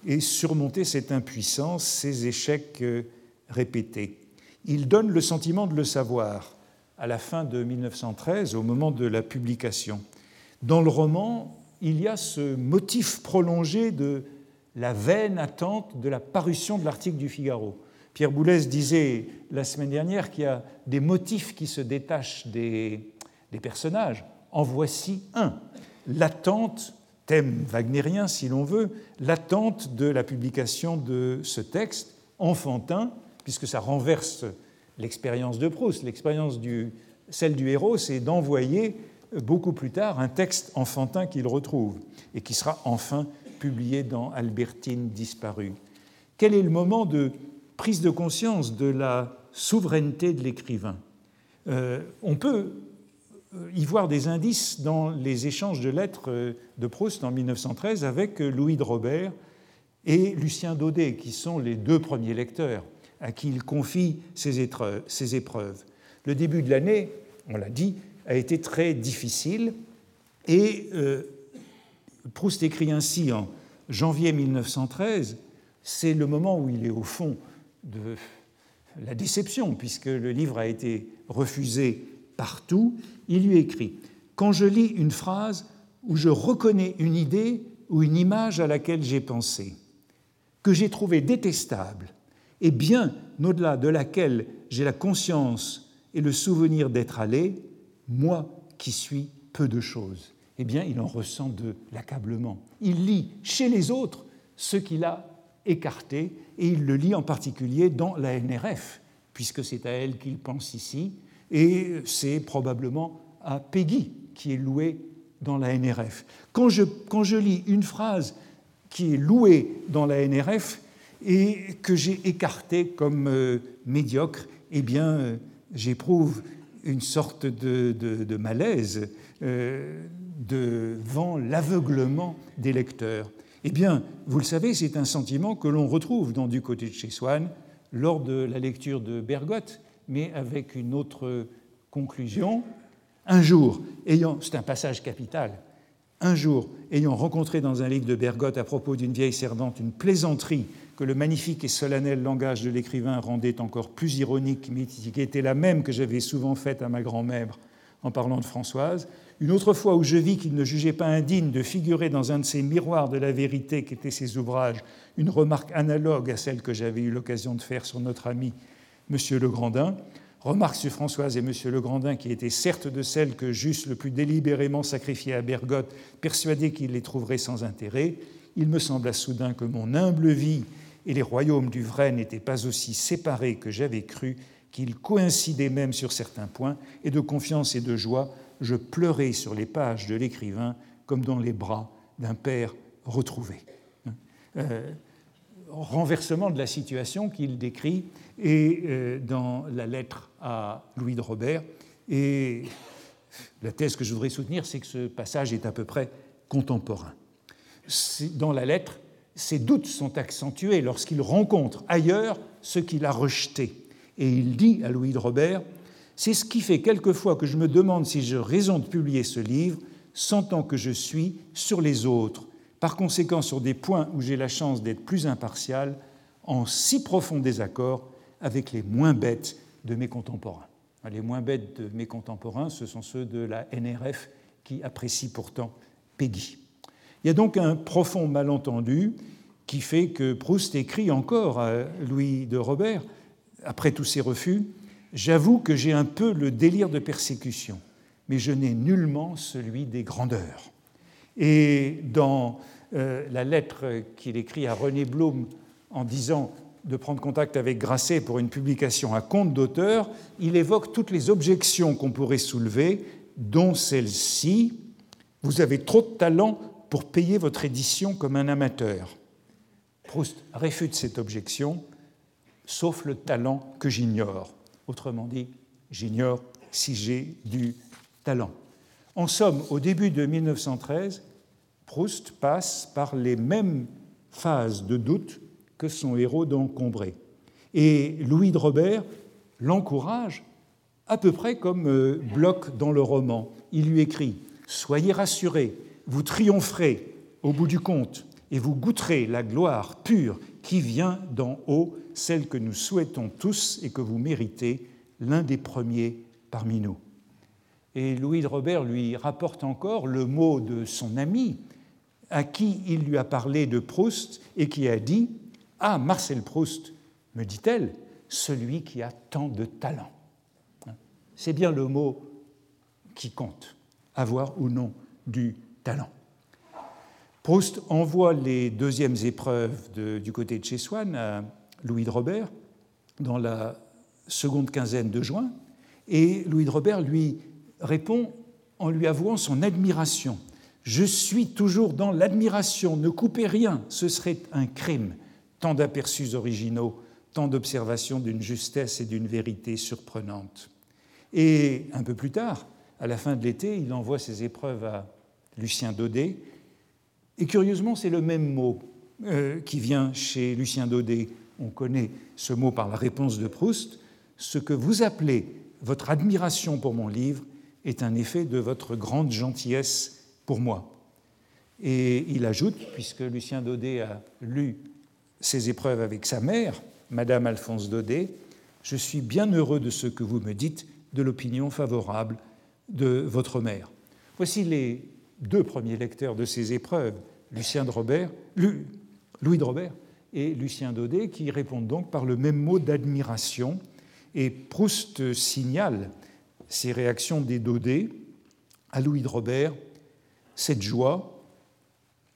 et surmonté cette impuissance, ces échecs euh, répétés? Il donne le sentiment de le savoir à la fin de 1913, au moment de la publication. Dans le roman, il y a ce motif prolongé de la vaine attente de la parution de l'article du Figaro. Pierre Boulez disait la semaine dernière qu'il y a des motifs qui se détachent des, des personnages. En voici un. L'attente, thème wagnérien si l'on veut, l'attente de la publication de ce texte enfantin, puisque ça renverse l'expérience de Proust, l'expérience du Celle du héros, c'est d'envoyer beaucoup plus tard un texte enfantin qu'il retrouve et qui sera enfin publié dans Albertine disparue. Quel est le moment de prise de conscience de la souveraineté de l'écrivain? Euh, On peut y voir des indices dans les échanges de lettres euh, de Proust en 1913 avec Louis de Robert et Lucien Daudet, qui sont les deux premiers lecteurs à qui il confie ses épreuves. Le début de l'année, on l'a dit, a été très difficile et euh, Proust écrit ainsi en janvier 1913, c'est le moment où il est au fond de la déception, puisque le livre a été refusé partout, il lui écrit Quand je lis une phrase où je reconnais une idée ou une image à laquelle j'ai pensé, que j'ai trouvée détestable, et bien au-delà de laquelle j'ai la conscience et le souvenir d'être allé, moi qui suis peu de choses, eh bien il en ressent de l'accablement. Il lit chez les autres ce qu'il a écarté, et il le lit en particulier dans la NRF, puisque c'est à elle qu'il pense ici, et c'est probablement à Peggy qui est loué dans la NRF. Quand je, quand je lis une phrase qui est louée dans la NRF et que j'ai écartée comme euh, médiocre, eh bien, euh, j'éprouve une sorte de, malaise euh, devant l'aveuglement des lecteurs. Eh bien, vous le savez, c'est un sentiment que l'on retrouve dans Du côté de chez Swann lors de la lecture de Bergotte, mais avec une autre conclusion. Un jour, ayant, c'est un passage capital, un jour, ayant rencontré dans un livre de Bergotte à propos d'une vieille servante une plaisanterie que le magnifique et solennel langage de l'écrivain rendait encore plus ironique, mais qui était la même que j'avais souvent faite à ma grand-mère en parlant de Françoise. Une autre fois où je vis qu'il ne jugeait pas indigne de figurer dans un de ces miroirs de la vérité qu'étaient ses ouvrages, une remarque analogue à celle que j'avais eu l'occasion de faire sur notre ami M. Legrandin. Remarque sur Françoise et M. Legrandin, qui étaient certes de celles que j'eusse le plus délibérément sacrifiées à Bergotte, persuadé qu'il les trouverait sans intérêt. Il me sembla soudain que mon humble vie et les royaumes du vrai n'étaient pas aussi séparés que j'avais cru, qu'ils coïncidaient même sur certains points, et de confiance et de joie, je pleurais sur les pages de l'écrivain comme dans les bras d'un père retrouvé. Euh, renversement de la situation qu'il décrit et euh, dans la lettre à Louis de Robert. Et la thèse que je voudrais soutenir, c'est que ce passage est à peu près contemporain. Dans la lettre, ses doutes sont accentués lorsqu'il rencontre ailleurs ce qu'il a rejeté. Et il dit à Louis de Robert C'est ce qui fait quelquefois que je me demande si j'ai raison de publier ce livre, sentant que je suis sur les autres, par conséquent sur des points où j'ai la chance d'être plus impartial, en si profond désaccord avec les moins bêtes de mes contemporains. Les moins bêtes de mes contemporains, ce sont ceux de la NRF qui apprécient pourtant Peggy. Il y a donc un profond malentendu qui fait que Proust écrit encore à Louis de Robert, après tous ses refus, J'avoue que j'ai un peu le délire de persécution, mais je n'ai nullement celui des grandeurs. Et dans euh, la lettre qu'il écrit à René Blum en disant de prendre contact avec Grasset pour une publication à compte d'auteur, il évoque toutes les objections qu'on pourrait soulever, dont celle-ci Vous avez trop de talent pour payer votre édition comme un amateur. Proust réfute cette objection, sauf le talent que j'ignore. Autrement dit, j'ignore si j'ai du talent. En somme, au début de 1913, Proust passe par les mêmes phases de doute que son héros dans Et Louis de Robert l'encourage à peu près comme euh, Bloch dans le roman. Il lui écrit Soyez rassurés, vous triompherez au bout du compte et vous goûterez la gloire pure qui vient d'en haut, celle que nous souhaitons tous et que vous méritez, l'un des premiers parmi nous. Et Louis de Robert lui rapporte encore le mot de son ami, à qui il lui a parlé de Proust et qui a dit Ah, Marcel Proust, me dit-elle, celui qui a tant de talent. C'est bien le mot qui compte, avoir ou non du talent. Proust envoie les deuxièmes épreuves du côté de chez Swann à Louis de Robert dans la seconde quinzaine de juin, Et Louis de Robert lui répond en lui avouant son admiration. Je suis toujours dans l'admiration, ne coupez rien, ce serait un crime. Tant d'aperçus originaux, tant d'observations d'une justesse et d'une vérité surprenantes. Et un peu plus tard, à la fin de l'été, il envoie ses épreuves à Lucien Daudet. Et curieusement, c'est le même mot euh, qui vient chez Lucien Daudet. On connaît ce mot par la réponse de Proust. Ce que vous appelez votre admiration pour mon livre est un effet de votre grande gentillesse pour moi. Et il ajoute, puisque Lucien Daudet a lu ses épreuves avec sa mère, Madame Alphonse Daudet, je suis bien heureux de ce que vous me dites de l'opinion favorable de votre mère. Voici les deux premiers lecteurs de ces épreuves, Lucien de Robert, Louis de Robert et Lucien Daudet, qui répondent donc par le même mot d'admiration. Et Proust signale ces réactions des Daudet à Louis de Robert. Cette joie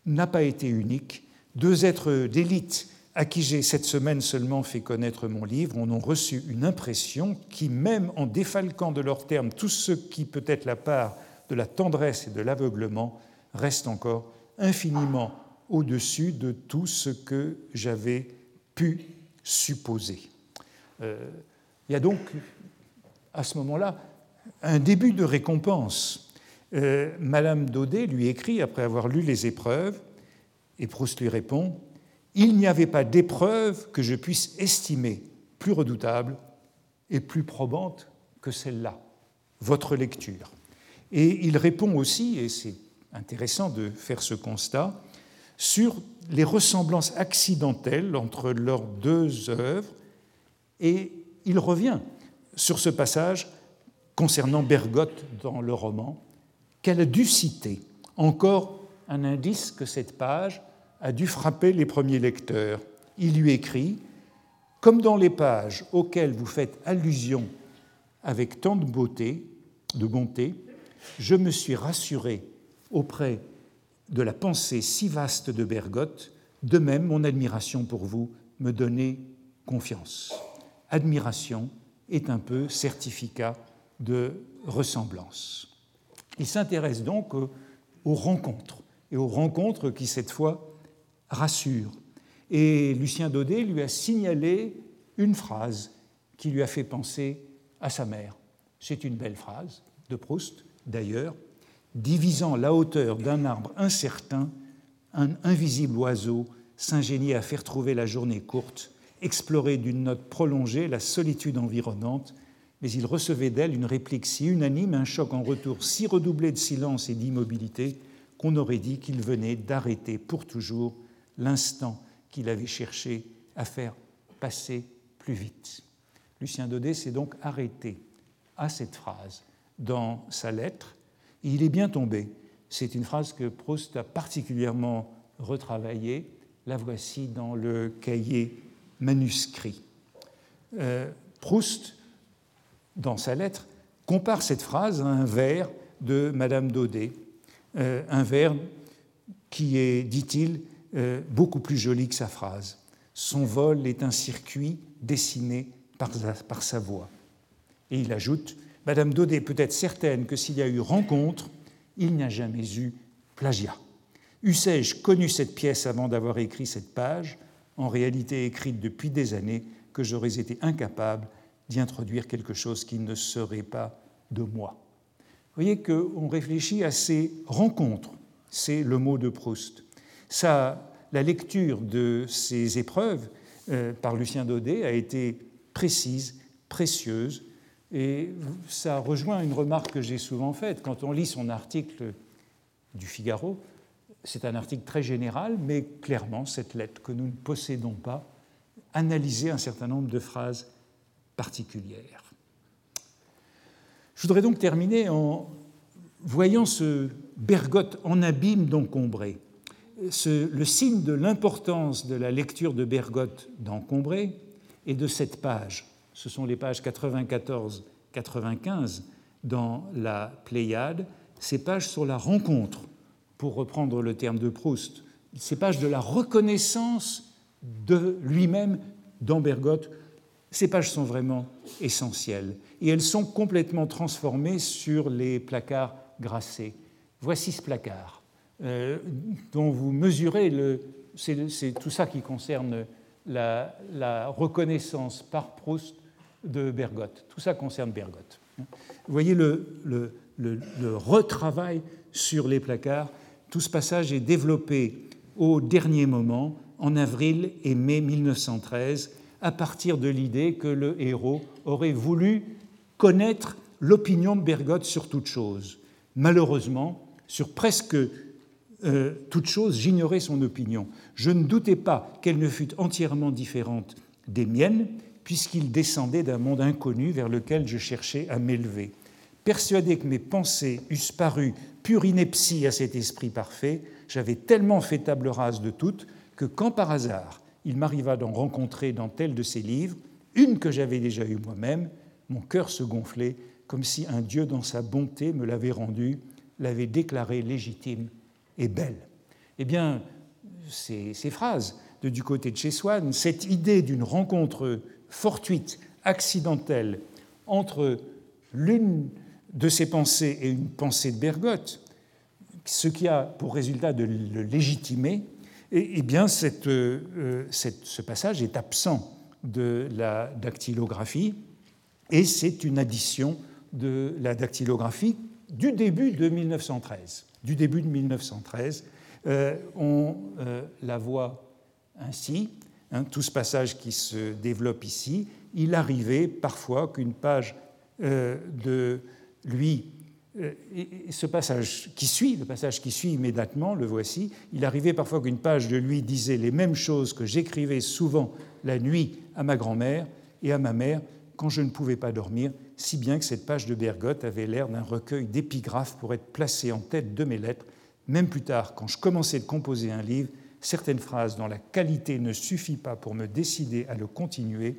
n'a pas été unique. Deux êtres d'élite à qui j'ai cette semaine seulement fait connaître mon livre en ont reçu une impression qui, même en défalquant de leurs termes tout ce qui peut être la part de la tendresse et de l'aveuglement, reste encore infiniment au-dessus de tout ce que j'avais pu supposer. Euh, il y a donc à ce moment-là un début de récompense. Euh, Madame Daudet lui écrit, après avoir lu les épreuves, et Proust lui répond Il n'y avait pas d'épreuve que je puisse estimer plus redoutable et plus probante que celle-là, votre lecture. Et il répond aussi, et c'est intéressant de faire ce constat, sur les ressemblances accidentelles entre leurs deux œuvres, et il revient sur ce passage concernant Bergotte dans le roman, qu'elle a dû citer. Encore un indice que cette page a dû frapper les premiers lecteurs. Il lui écrit Comme dans les pages auxquelles vous faites allusion avec tant de beauté, de bonté, je me suis rassuré auprès de la pensée si vaste de Bergotte, de même mon admiration pour vous me donnait confiance. Admiration est un peu certificat de ressemblance. Il s'intéresse donc aux rencontres, et aux rencontres qui, cette fois, rassurent. Et Lucien Daudet lui a signalé une phrase qui lui a fait penser à sa mère. C'est une belle phrase de Proust, d'ailleurs, divisant la hauteur d'un arbre incertain, un invisible oiseau s'ingéniait à faire trouver la journée courte, explorer d'une note prolongée la solitude environnante, mais il recevait d'elle une réplique si unanime, un choc en retour si redoublé de silence et d'immobilité, qu'on aurait dit qu'il venait d'arrêter pour toujours l'instant qu'il avait cherché à faire passer plus vite. Lucien Daudet s'est donc arrêté à cette phrase dans sa lettre. il est bien tombé. C'est une phrase que Proust a particulièrement retravaillée. La voici dans le cahier manuscrit. Euh, Proust, dans sa lettre, compare cette phrase à un vers de Madame Daudet, euh, un vers qui est, dit-il, euh, beaucoup plus joli que sa phrase. Son vol est un circuit dessiné par sa voix. Et il ajoute Madame Daudet peut être certaine que s'il y a eu rencontre, il n'y a jamais eu plagiat. Eussé-je connu cette pièce avant d'avoir écrit cette page, en réalité écrite depuis des années, que j'aurais été incapable d'y introduire quelque chose qui ne serait pas de moi. Vous voyez qu'on réfléchit à ces rencontres, c'est le mot de Proust. La lecture de ces épreuves euh, par Lucien Daudet a été précise, précieuse, et ça rejoint une remarque que j'ai souvent faite. Quand on lit son article du Figaro, c'est un article très général, mais clairement, cette lettre que nous ne possédons pas, analysait un certain nombre de phrases particulières. Je voudrais donc terminer en voyant ce Bergotte en abîme d'encombré. Le signe de l'importance de la lecture de Bergotte d'encombré et de cette page. Ce sont les pages 94-95 dans la Pléiade, ces pages sur la rencontre, pour reprendre le terme de Proust, ces pages de la reconnaissance de lui-même dans Bergotte, Ces pages sont vraiment essentielles. Et elles sont complètement transformées sur les placards grassés. Voici ce placard euh, dont vous mesurez le. C'est tout ça qui concerne la, reconnaissance par Proust de Bergotte. Tout ça concerne Bergotte. Vous voyez le, le, le retravail sur les placards. Tout ce passage est développé au dernier moment, en avril et mai 1913, à partir de l'idée que le héros aurait voulu connaître l'opinion de Bergotte sur toute chose. Malheureusement, sur presque euh, toute chose, j'ignorais son opinion. Je ne doutais pas qu'elle ne fût entièrement différente des miennes, puisqu'il descendait d'un monde inconnu vers lequel je cherchais à m'élever. Persuadé que mes pensées eussent paru pure ineptie à cet esprit parfait, j'avais tellement fait table rase de toutes que quand par hasard il m'arriva d'en rencontrer dans tel de ses livres, une que j'avais déjà eue moi-même, mon cœur se gonflait comme si un Dieu dans sa bonté me l'avait rendue, l'avait déclarée légitime et belle. Eh bien, ces, phrases du côté de chez Swann, cette idée d'une rencontre fortuite, accidentelle, entre l'une de ses pensées et une pensée de Bergotte, ce qui a pour résultat de le légitimer, eh, bien euh, ce passage est absent de la dactylographie et c'est une addition de la dactylographie du début de 1913. Du début de 1913, euh, on euh, la voit ainsi, hein, tout ce passage qui se développe ici. Il arrivait parfois qu'une page de lui euh, ce passage qui suit, le passage qui suit immédiatement, le voici, il arrivait parfois qu'une page de lui disait les mêmes choses que j'écrivais souvent la nuit à ma grand-mère et à ma mère quand je ne pouvais pas dormir, si bien que cette page de Bergotte avait l'air d'un recueil d'épigraphes pour être placée en tête de mes lettres. Même plus tard, quand je commençais de composer un livre, certaines phrases dont la qualité ne suffit pas pour me décider à le continuer,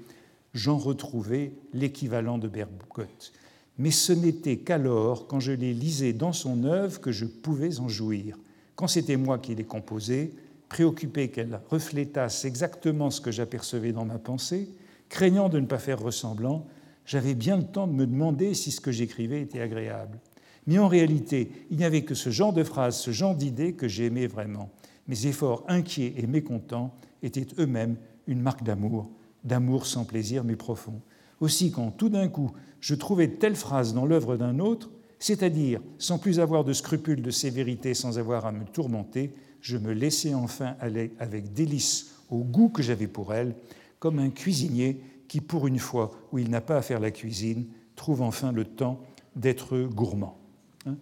j'en retrouvais l'équivalent de Bergotte mais ce n'était qu'alors, quand je les lisais dans son œuvre, que je pouvais en jouir. Quand c'était moi qui les composais, préoccupé qu'elle reflétasse exactement ce que j'apercevais dans ma pensée, craignant de ne pas faire ressemblant, j'avais bien le temps de me demander si ce que j'écrivais était agréable. Mais en réalité, il n'y avait que ce genre de phrases, ce genre d'idées que j'aimais vraiment. Mes efforts inquiets et mécontents étaient eux-mêmes une marque d'amour, d'amour sans plaisir mais profond. Aussi, quand tout d'un coup je trouvais telle phrase dans l'œuvre d'un autre, c'est-à-dire sans plus avoir de scrupules de sévérité, sans avoir à me tourmenter, je me laissais enfin aller avec délice au goût que j'avais pour elle, comme un cuisinier qui, pour une fois où il n'a pas à faire la cuisine, trouve enfin le temps d'être gourmand. Hein.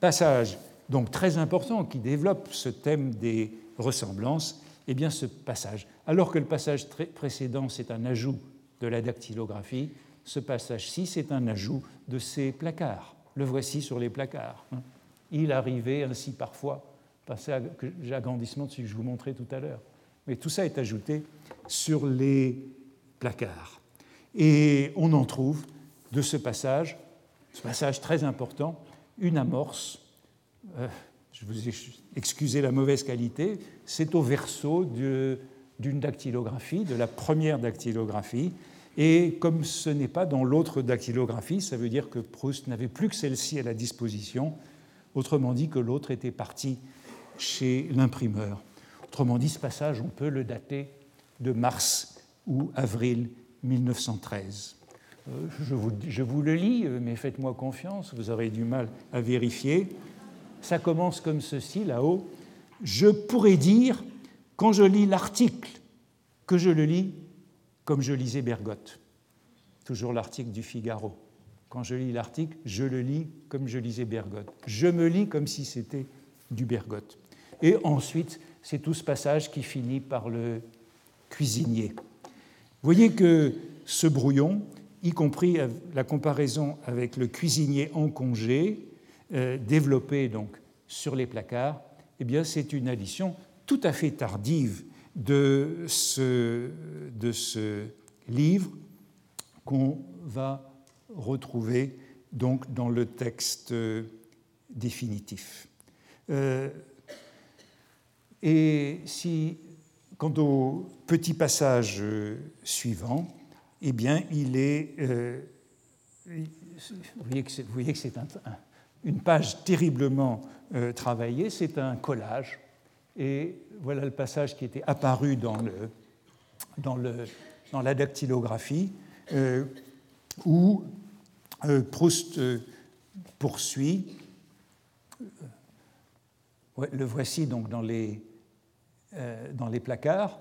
Passage donc très important qui développe ce thème des ressemblances, eh bien ce passage, alors que le passage précédent c'est un ajout de la dactylographie, ce passage-ci, c'est un ajout de ces placards. Le voici sur les placards. Hein. Il arrivait ainsi parfois, passage agrandissement de ce que je vous montrais tout à l'heure. Mais tout ça est ajouté sur les placards. Et on en trouve de ce passage, ce passage très important, une amorce. Euh, je vous ai excusé la mauvaise qualité, c'est au verso d'une dactylographie, de la première dactylographie, et comme ce n'est pas dans l'autre dactylographie, ça veut dire que Proust n'avait plus que celle-ci à la disposition, autrement dit que l'autre était parti chez l'imprimeur. Autrement dit, ce passage, on peut le dater de mars ou avril 1913. Euh, je vous, je vous le lis, mais faites-moi confiance, vous aurez du mal à vérifier. Ça commence comme ceci, là-haut. Je pourrais dire, quand je lis l'article, que je le lis comme je lisais Bergotte. Toujours l'article du Figaro. Quand je lis l'article, je le lis comme je lisais Bergotte. Je me lis comme si c'était du Bergotte. Et ensuite, c'est tout ce passage qui finit par le cuisinier. Voyez que ce brouillon, y compris la comparaison avec le cuisinier en congé, euh, développé donc sur les placards, eh bien c'est une addition tout à fait tardive de ce, livre qu'on va retrouver donc dans le texte définitif. Euh, et si, quant au petit passage suivant, eh bien, il est. Euh, vous voyez que c'est une page terriblement euh, travaillée, c'est un collage. Et voilà le passage qui était apparu dans, le, dans, le, dans la dactylographie, euh, où Proust poursuit. le voici donc dans les, dans les placards,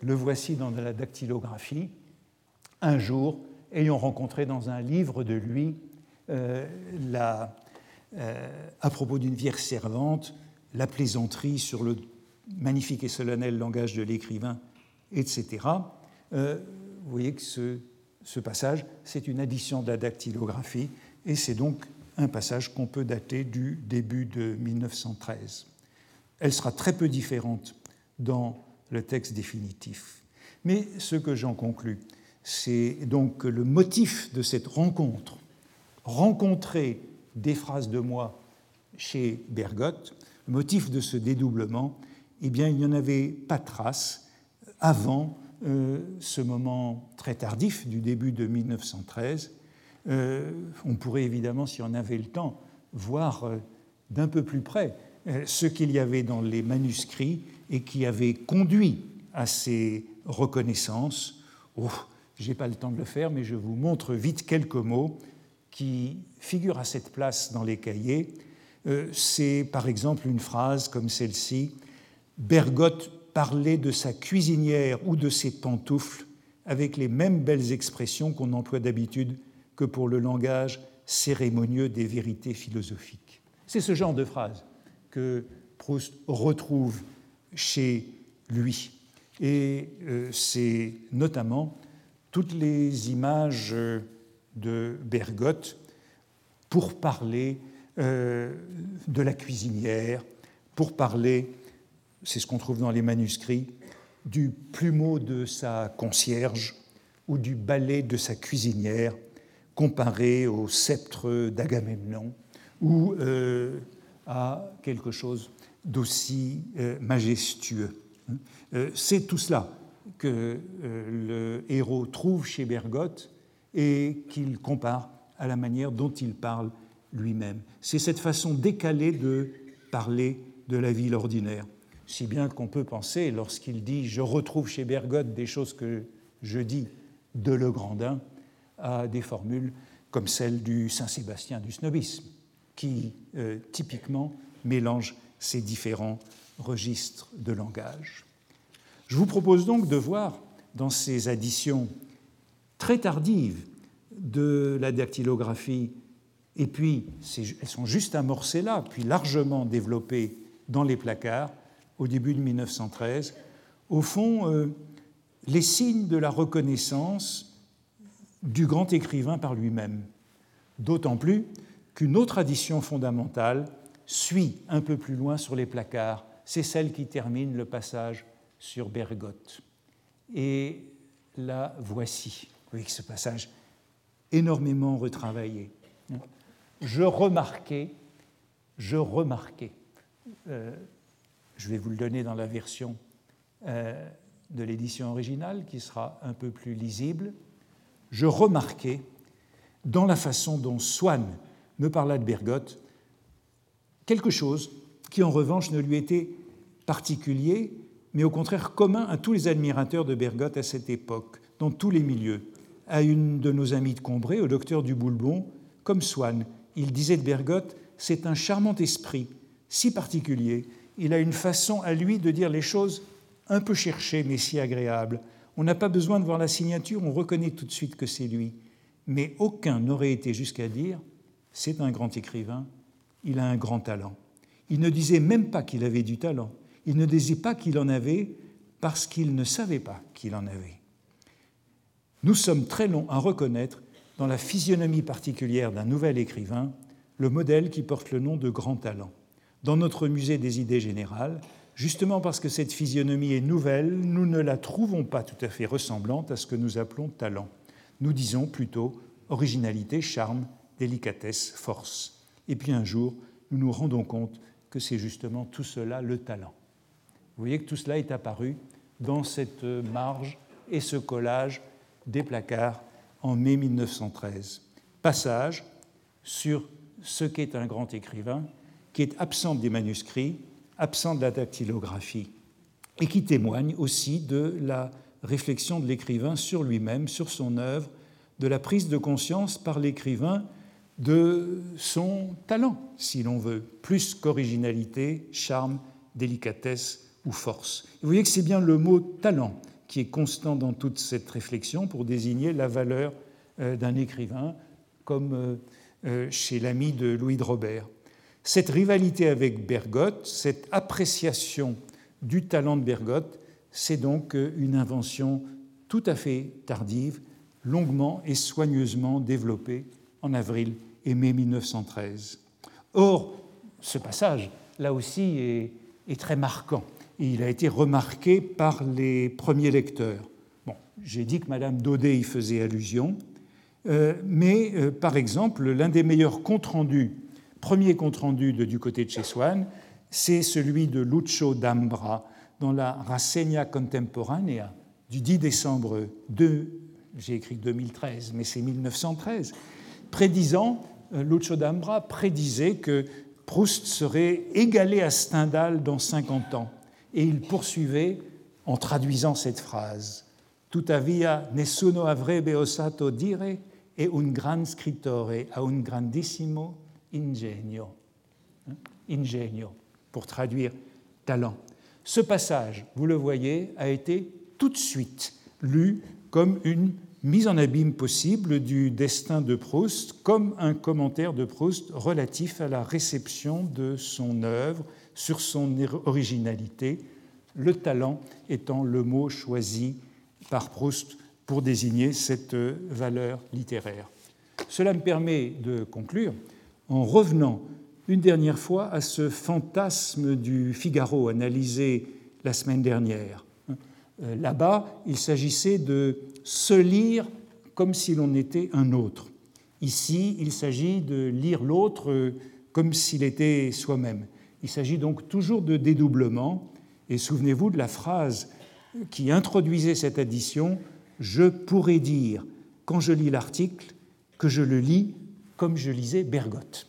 le voici dans la dactylographie un jour, ayant rencontré dans un livre de lui, euh, euh, à propos d'une vierge servante, la plaisanterie sur le magnifique et solennel langage de l'écrivain, etc. Euh, vous voyez que ce, ce passage, c'est une addition de la dactylographie, et c'est donc un passage qu'on peut dater du début de 1913. Elle sera très peu différente dans le texte définitif. Mais ce que j'en conclus, c'est donc le motif de cette rencontre, rencontrer des phrases de moi chez Bergotte, le motif de ce dédoublement, eh bien, il n'y en avait pas trace avant euh, ce moment très tardif du début de 1913. Euh, on pourrait évidemment, si on avait le temps, voir euh, d'un peu plus près ce qu'il y avait dans les manuscrits et qui avait conduit à ces reconnaissances. Oh, je n'ai pas le temps de le faire, mais je vous montre vite quelques mots qui figurent à cette place dans les cahiers. Euh, c'est par exemple une phrase comme celle-ci Bergotte parlait de sa cuisinière ou de ses pantoufles avec les mêmes belles expressions qu'on emploie d'habitude que pour le langage cérémonieux des vérités philosophiques. C'est ce genre de phrase que Proust retrouve chez lui. Et euh, c'est notamment toutes les images de Bergotte pour parler euh, de la cuisinière, pour parler, c'est ce qu'on trouve dans les manuscrits, du plumeau de sa concierge ou du balai de sa cuisinière comparé au sceptre d'Agamemnon ou euh, à quelque chose d'aussi euh, majestueux. C'est tout cela que euh, le héros trouve chez Bergotte et qu'il compare à la manière dont il parle lui-même. C'est cette façon décalée de parler de la ville ordinaire. Si bien qu'on peut penser, lorsqu'il dit Je retrouve chez Bergotte des choses que je dis de Le Grandin, à des formules comme celle du Saint-Sébastien du snobisme, qui euh, typiquement mélange ces différents registres de langage. Je vous propose donc de voir dans ces additions très tardives de la dactylographie, et puis elles sont juste amorcées là, puis largement développées dans les placards au début de 1913, au fond, euh, les signes de la reconnaissance du grand écrivain par lui-même. D'autant plus qu'une autre addition fondamentale suit un peu plus loin sur les placards, c'est celle qui termine le passage sur Bergotte. Et la voici. Vous ce passage énormément retravaillé. Je remarquais, je remarquais, euh, je vais vous le donner dans la version euh, de l'édition originale qui sera un peu plus lisible, je remarquais dans la façon dont Swann me parla de Bergotte quelque chose qui en revanche ne lui était particulier mais au contraire commun à tous les admirateurs de Bergotte à cette époque, dans tous les milieux. À une de nos amies de Combray, au docteur du Boulbon, comme Swann, il disait de Bergotte C'est un charmant esprit, si particulier. Il a une façon à lui de dire les choses un peu cherchées, mais si agréables. On n'a pas besoin de voir la signature, on reconnaît tout de suite que c'est lui. Mais aucun n'aurait été jusqu'à dire C'est un grand écrivain, il a un grand talent. Il ne disait même pas qu'il avait du talent il ne disait pas qu'il en avait parce qu'il ne savait pas qu'il en avait. Nous sommes très longs à reconnaître dans la physionomie particulière d'un nouvel écrivain le modèle qui porte le nom de grand talent. Dans notre musée des idées générales, justement parce que cette physionomie est nouvelle, nous ne la trouvons pas tout à fait ressemblante à ce que nous appelons talent. Nous disons plutôt originalité, charme, délicatesse, force. Et puis un jour, nous nous rendons compte que c'est justement tout cela le talent. Vous voyez que tout cela est apparu dans cette marge et ce collage des placards en mai 1913. Passage sur ce qu'est un grand écrivain, qui est absent des manuscrits, absent de la dactylographie, et qui témoigne aussi de la réflexion de l'écrivain sur lui-même, sur son œuvre, de la prise de conscience par l'écrivain de son talent, si l'on veut, plus qu'originalité, charme, délicatesse ou force. vous voyez que c'est bien le mot talent qui est constant dans toute cette réflexion pour désigner la valeur euh, d'un écrivain, comme euh, euh, chez l'ami de Louis de Robert. Cette rivalité avec Bergotte, cette appréciation du talent de Bergotte, c'est donc une invention tout à fait tardive, longuement et soigneusement développée en avril et mai 1913. Or, ce passage, là aussi, est, très marquant. Et il a été remarqué par les premiers lecteurs. Bon, j'ai dit que Madame Daudet y faisait allusion, euh, mais euh, par exemple, l'un des meilleurs comptes rendus, premier compte rendu de, du côté de chez Swann, c'est celui de Lucio d'Ambra dans la Rassegna Contemporanea du 10 décembre 2, j'ai écrit 2013, mais c'est 1913, prédisant, Lucio d'Ambra prédisait que Proust serait égalé à Stendhal dans 50 ans. Et il poursuivait en traduisant cette phrase Tuttavia nessuno avrebbe osato dire e un gran scrittore a un grandissimo ingegno. Hein? Ingegno, pour traduire talent. Ce passage, vous le voyez, a été tout de suite lu comme une mise en abîme possible du destin de Proust, comme un commentaire de Proust relatif à la réception de son œuvre, sur son originalité, le talent étant le mot choisi par Proust pour désigner cette valeur littéraire. Cela me permet de conclure en revenant une dernière fois à ce fantasme du Figaro analysé la semaine dernière. Euh, là-bas, il s'agissait de se lire comme si l'on était un autre. Ici, il s'agit de lire l'autre comme s'il était soi-même. Il s'agit donc toujours de dédoublement. Et souvenez-vous de la phrase qui introduisait cette addition Je pourrais dire, quand je lis l'article, que je le lis comme je lisais Bergotte.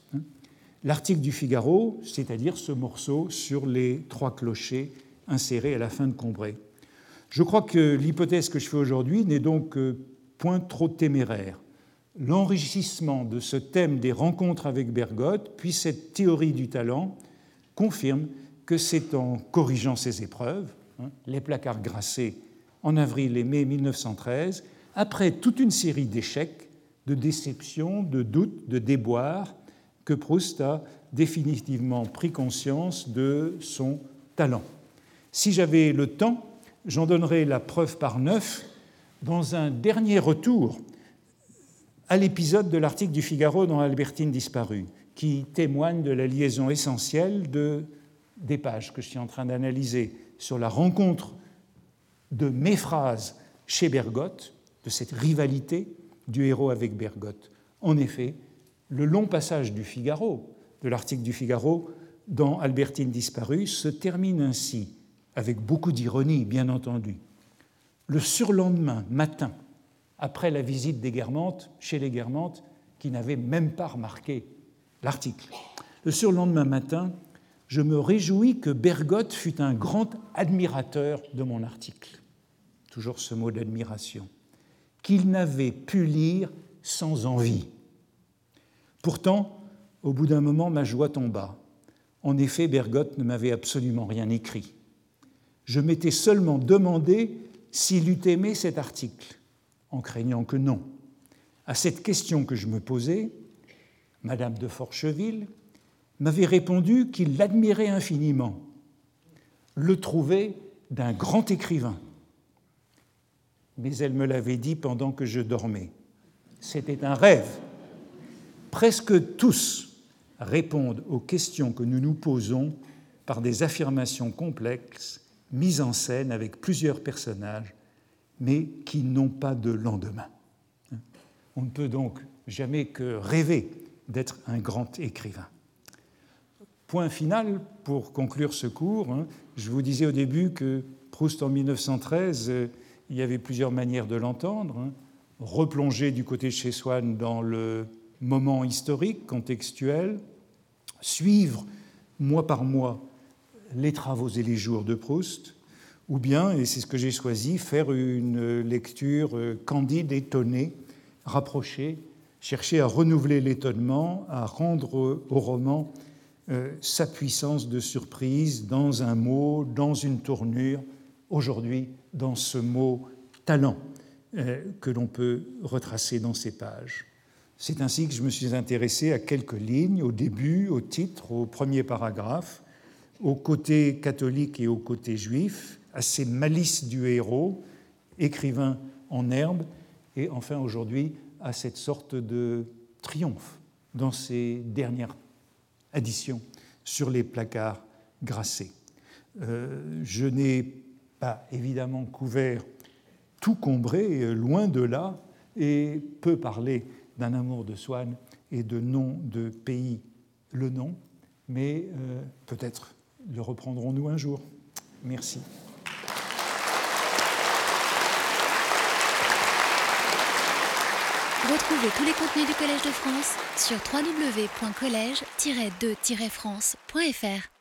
L'article du Figaro, c'est-à-dire ce morceau sur les trois clochers insérés à la fin de Combray. Je crois que l'hypothèse que je fais aujourd'hui n'est donc point trop téméraire. L'enrichissement de ce thème des rencontres avec Bergotte, puis cette théorie du talent, confirme que c'est en corrigeant ces épreuves, hein, les placards grassés en avril et mai 1913, après toute une série d'échecs, de déceptions, de doutes, de déboires, que Proust a définitivement pris conscience de son talent. Si j'avais le temps, j'en donnerais la preuve par neuf dans un dernier retour à l'épisode de l'article du Figaro dans Albertine disparue qui témoigne de la liaison essentielle de, des pages que je suis en train d'analyser sur la rencontre de mes phrases chez Bergotte, de cette rivalité du héros avec Bergotte. En effet, le long passage du Figaro, de l'article du Figaro dans Albertine disparue, se termine ainsi, avec beaucoup d'ironie, bien entendu. Le surlendemain matin, après la visite des Guermantes, chez les Guermantes, qui n'avaient même pas remarqué l'article. Le surlendemain matin, je me réjouis que Bergotte fût un grand admirateur de mon article. Toujours ce mot d'admiration. Qu'il n'avait pu lire sans envie. Pourtant, au bout d'un moment, ma joie tomba. En effet, Bergotte ne m'avait absolument rien écrit. Je m'étais seulement demandé s'il eût aimé cet article, en craignant que non. À cette question que je me posais, Madame de Forcheville, m'avait répondu qu'il l'admirait infiniment, le trouvait d'un grand écrivain. Mais elle me l'avait dit pendant que je dormais. C'était un rêve. Presque tous répondent aux questions que nous nous posons par des affirmations complexes mises en scène avec plusieurs personnages, mais qui n'ont pas de lendemain. On ne peut donc jamais que rêver d'être un grand écrivain. Point final pour conclure ce cours. Hein. Je vous disais au début que Proust en 1913, euh, il y avait plusieurs manières de l'entendre. Hein. replonger du côté de chez Swann dans le moment historique, contextuel, suivre mois par mois les travaux et les jours de Proust, ou bien, et c'est ce que j'ai choisi, faire une lecture candide, étonnée, rapprochée, chercher à renouveler l'étonnement, à rendre au roman euh, sa puissance de surprise dans un mot, dans une tournure, aujourd'hui dans ce mot talent euh, que l'on peut retracer dans ces pages. C'est ainsi que je me suis intéressé à quelques lignes, au début, au titre, au premier paragraphe, au côté catholique et au côté juif, à ces malices du héros, écrivain en herbe, et enfin aujourd'hui à cette sorte de triomphe dans ces dernières additions sur les placards grassés. Euh, je n'ai pas évidemment couvert tout Combré, loin de là, et peu parlé d'un amour de Swann et de nom de pays le nom, mais euh, peut-être le reprendrons-nous un jour. Merci. Retrouvez tous les contenus du Collège de France sur www.colège-2-france.fr.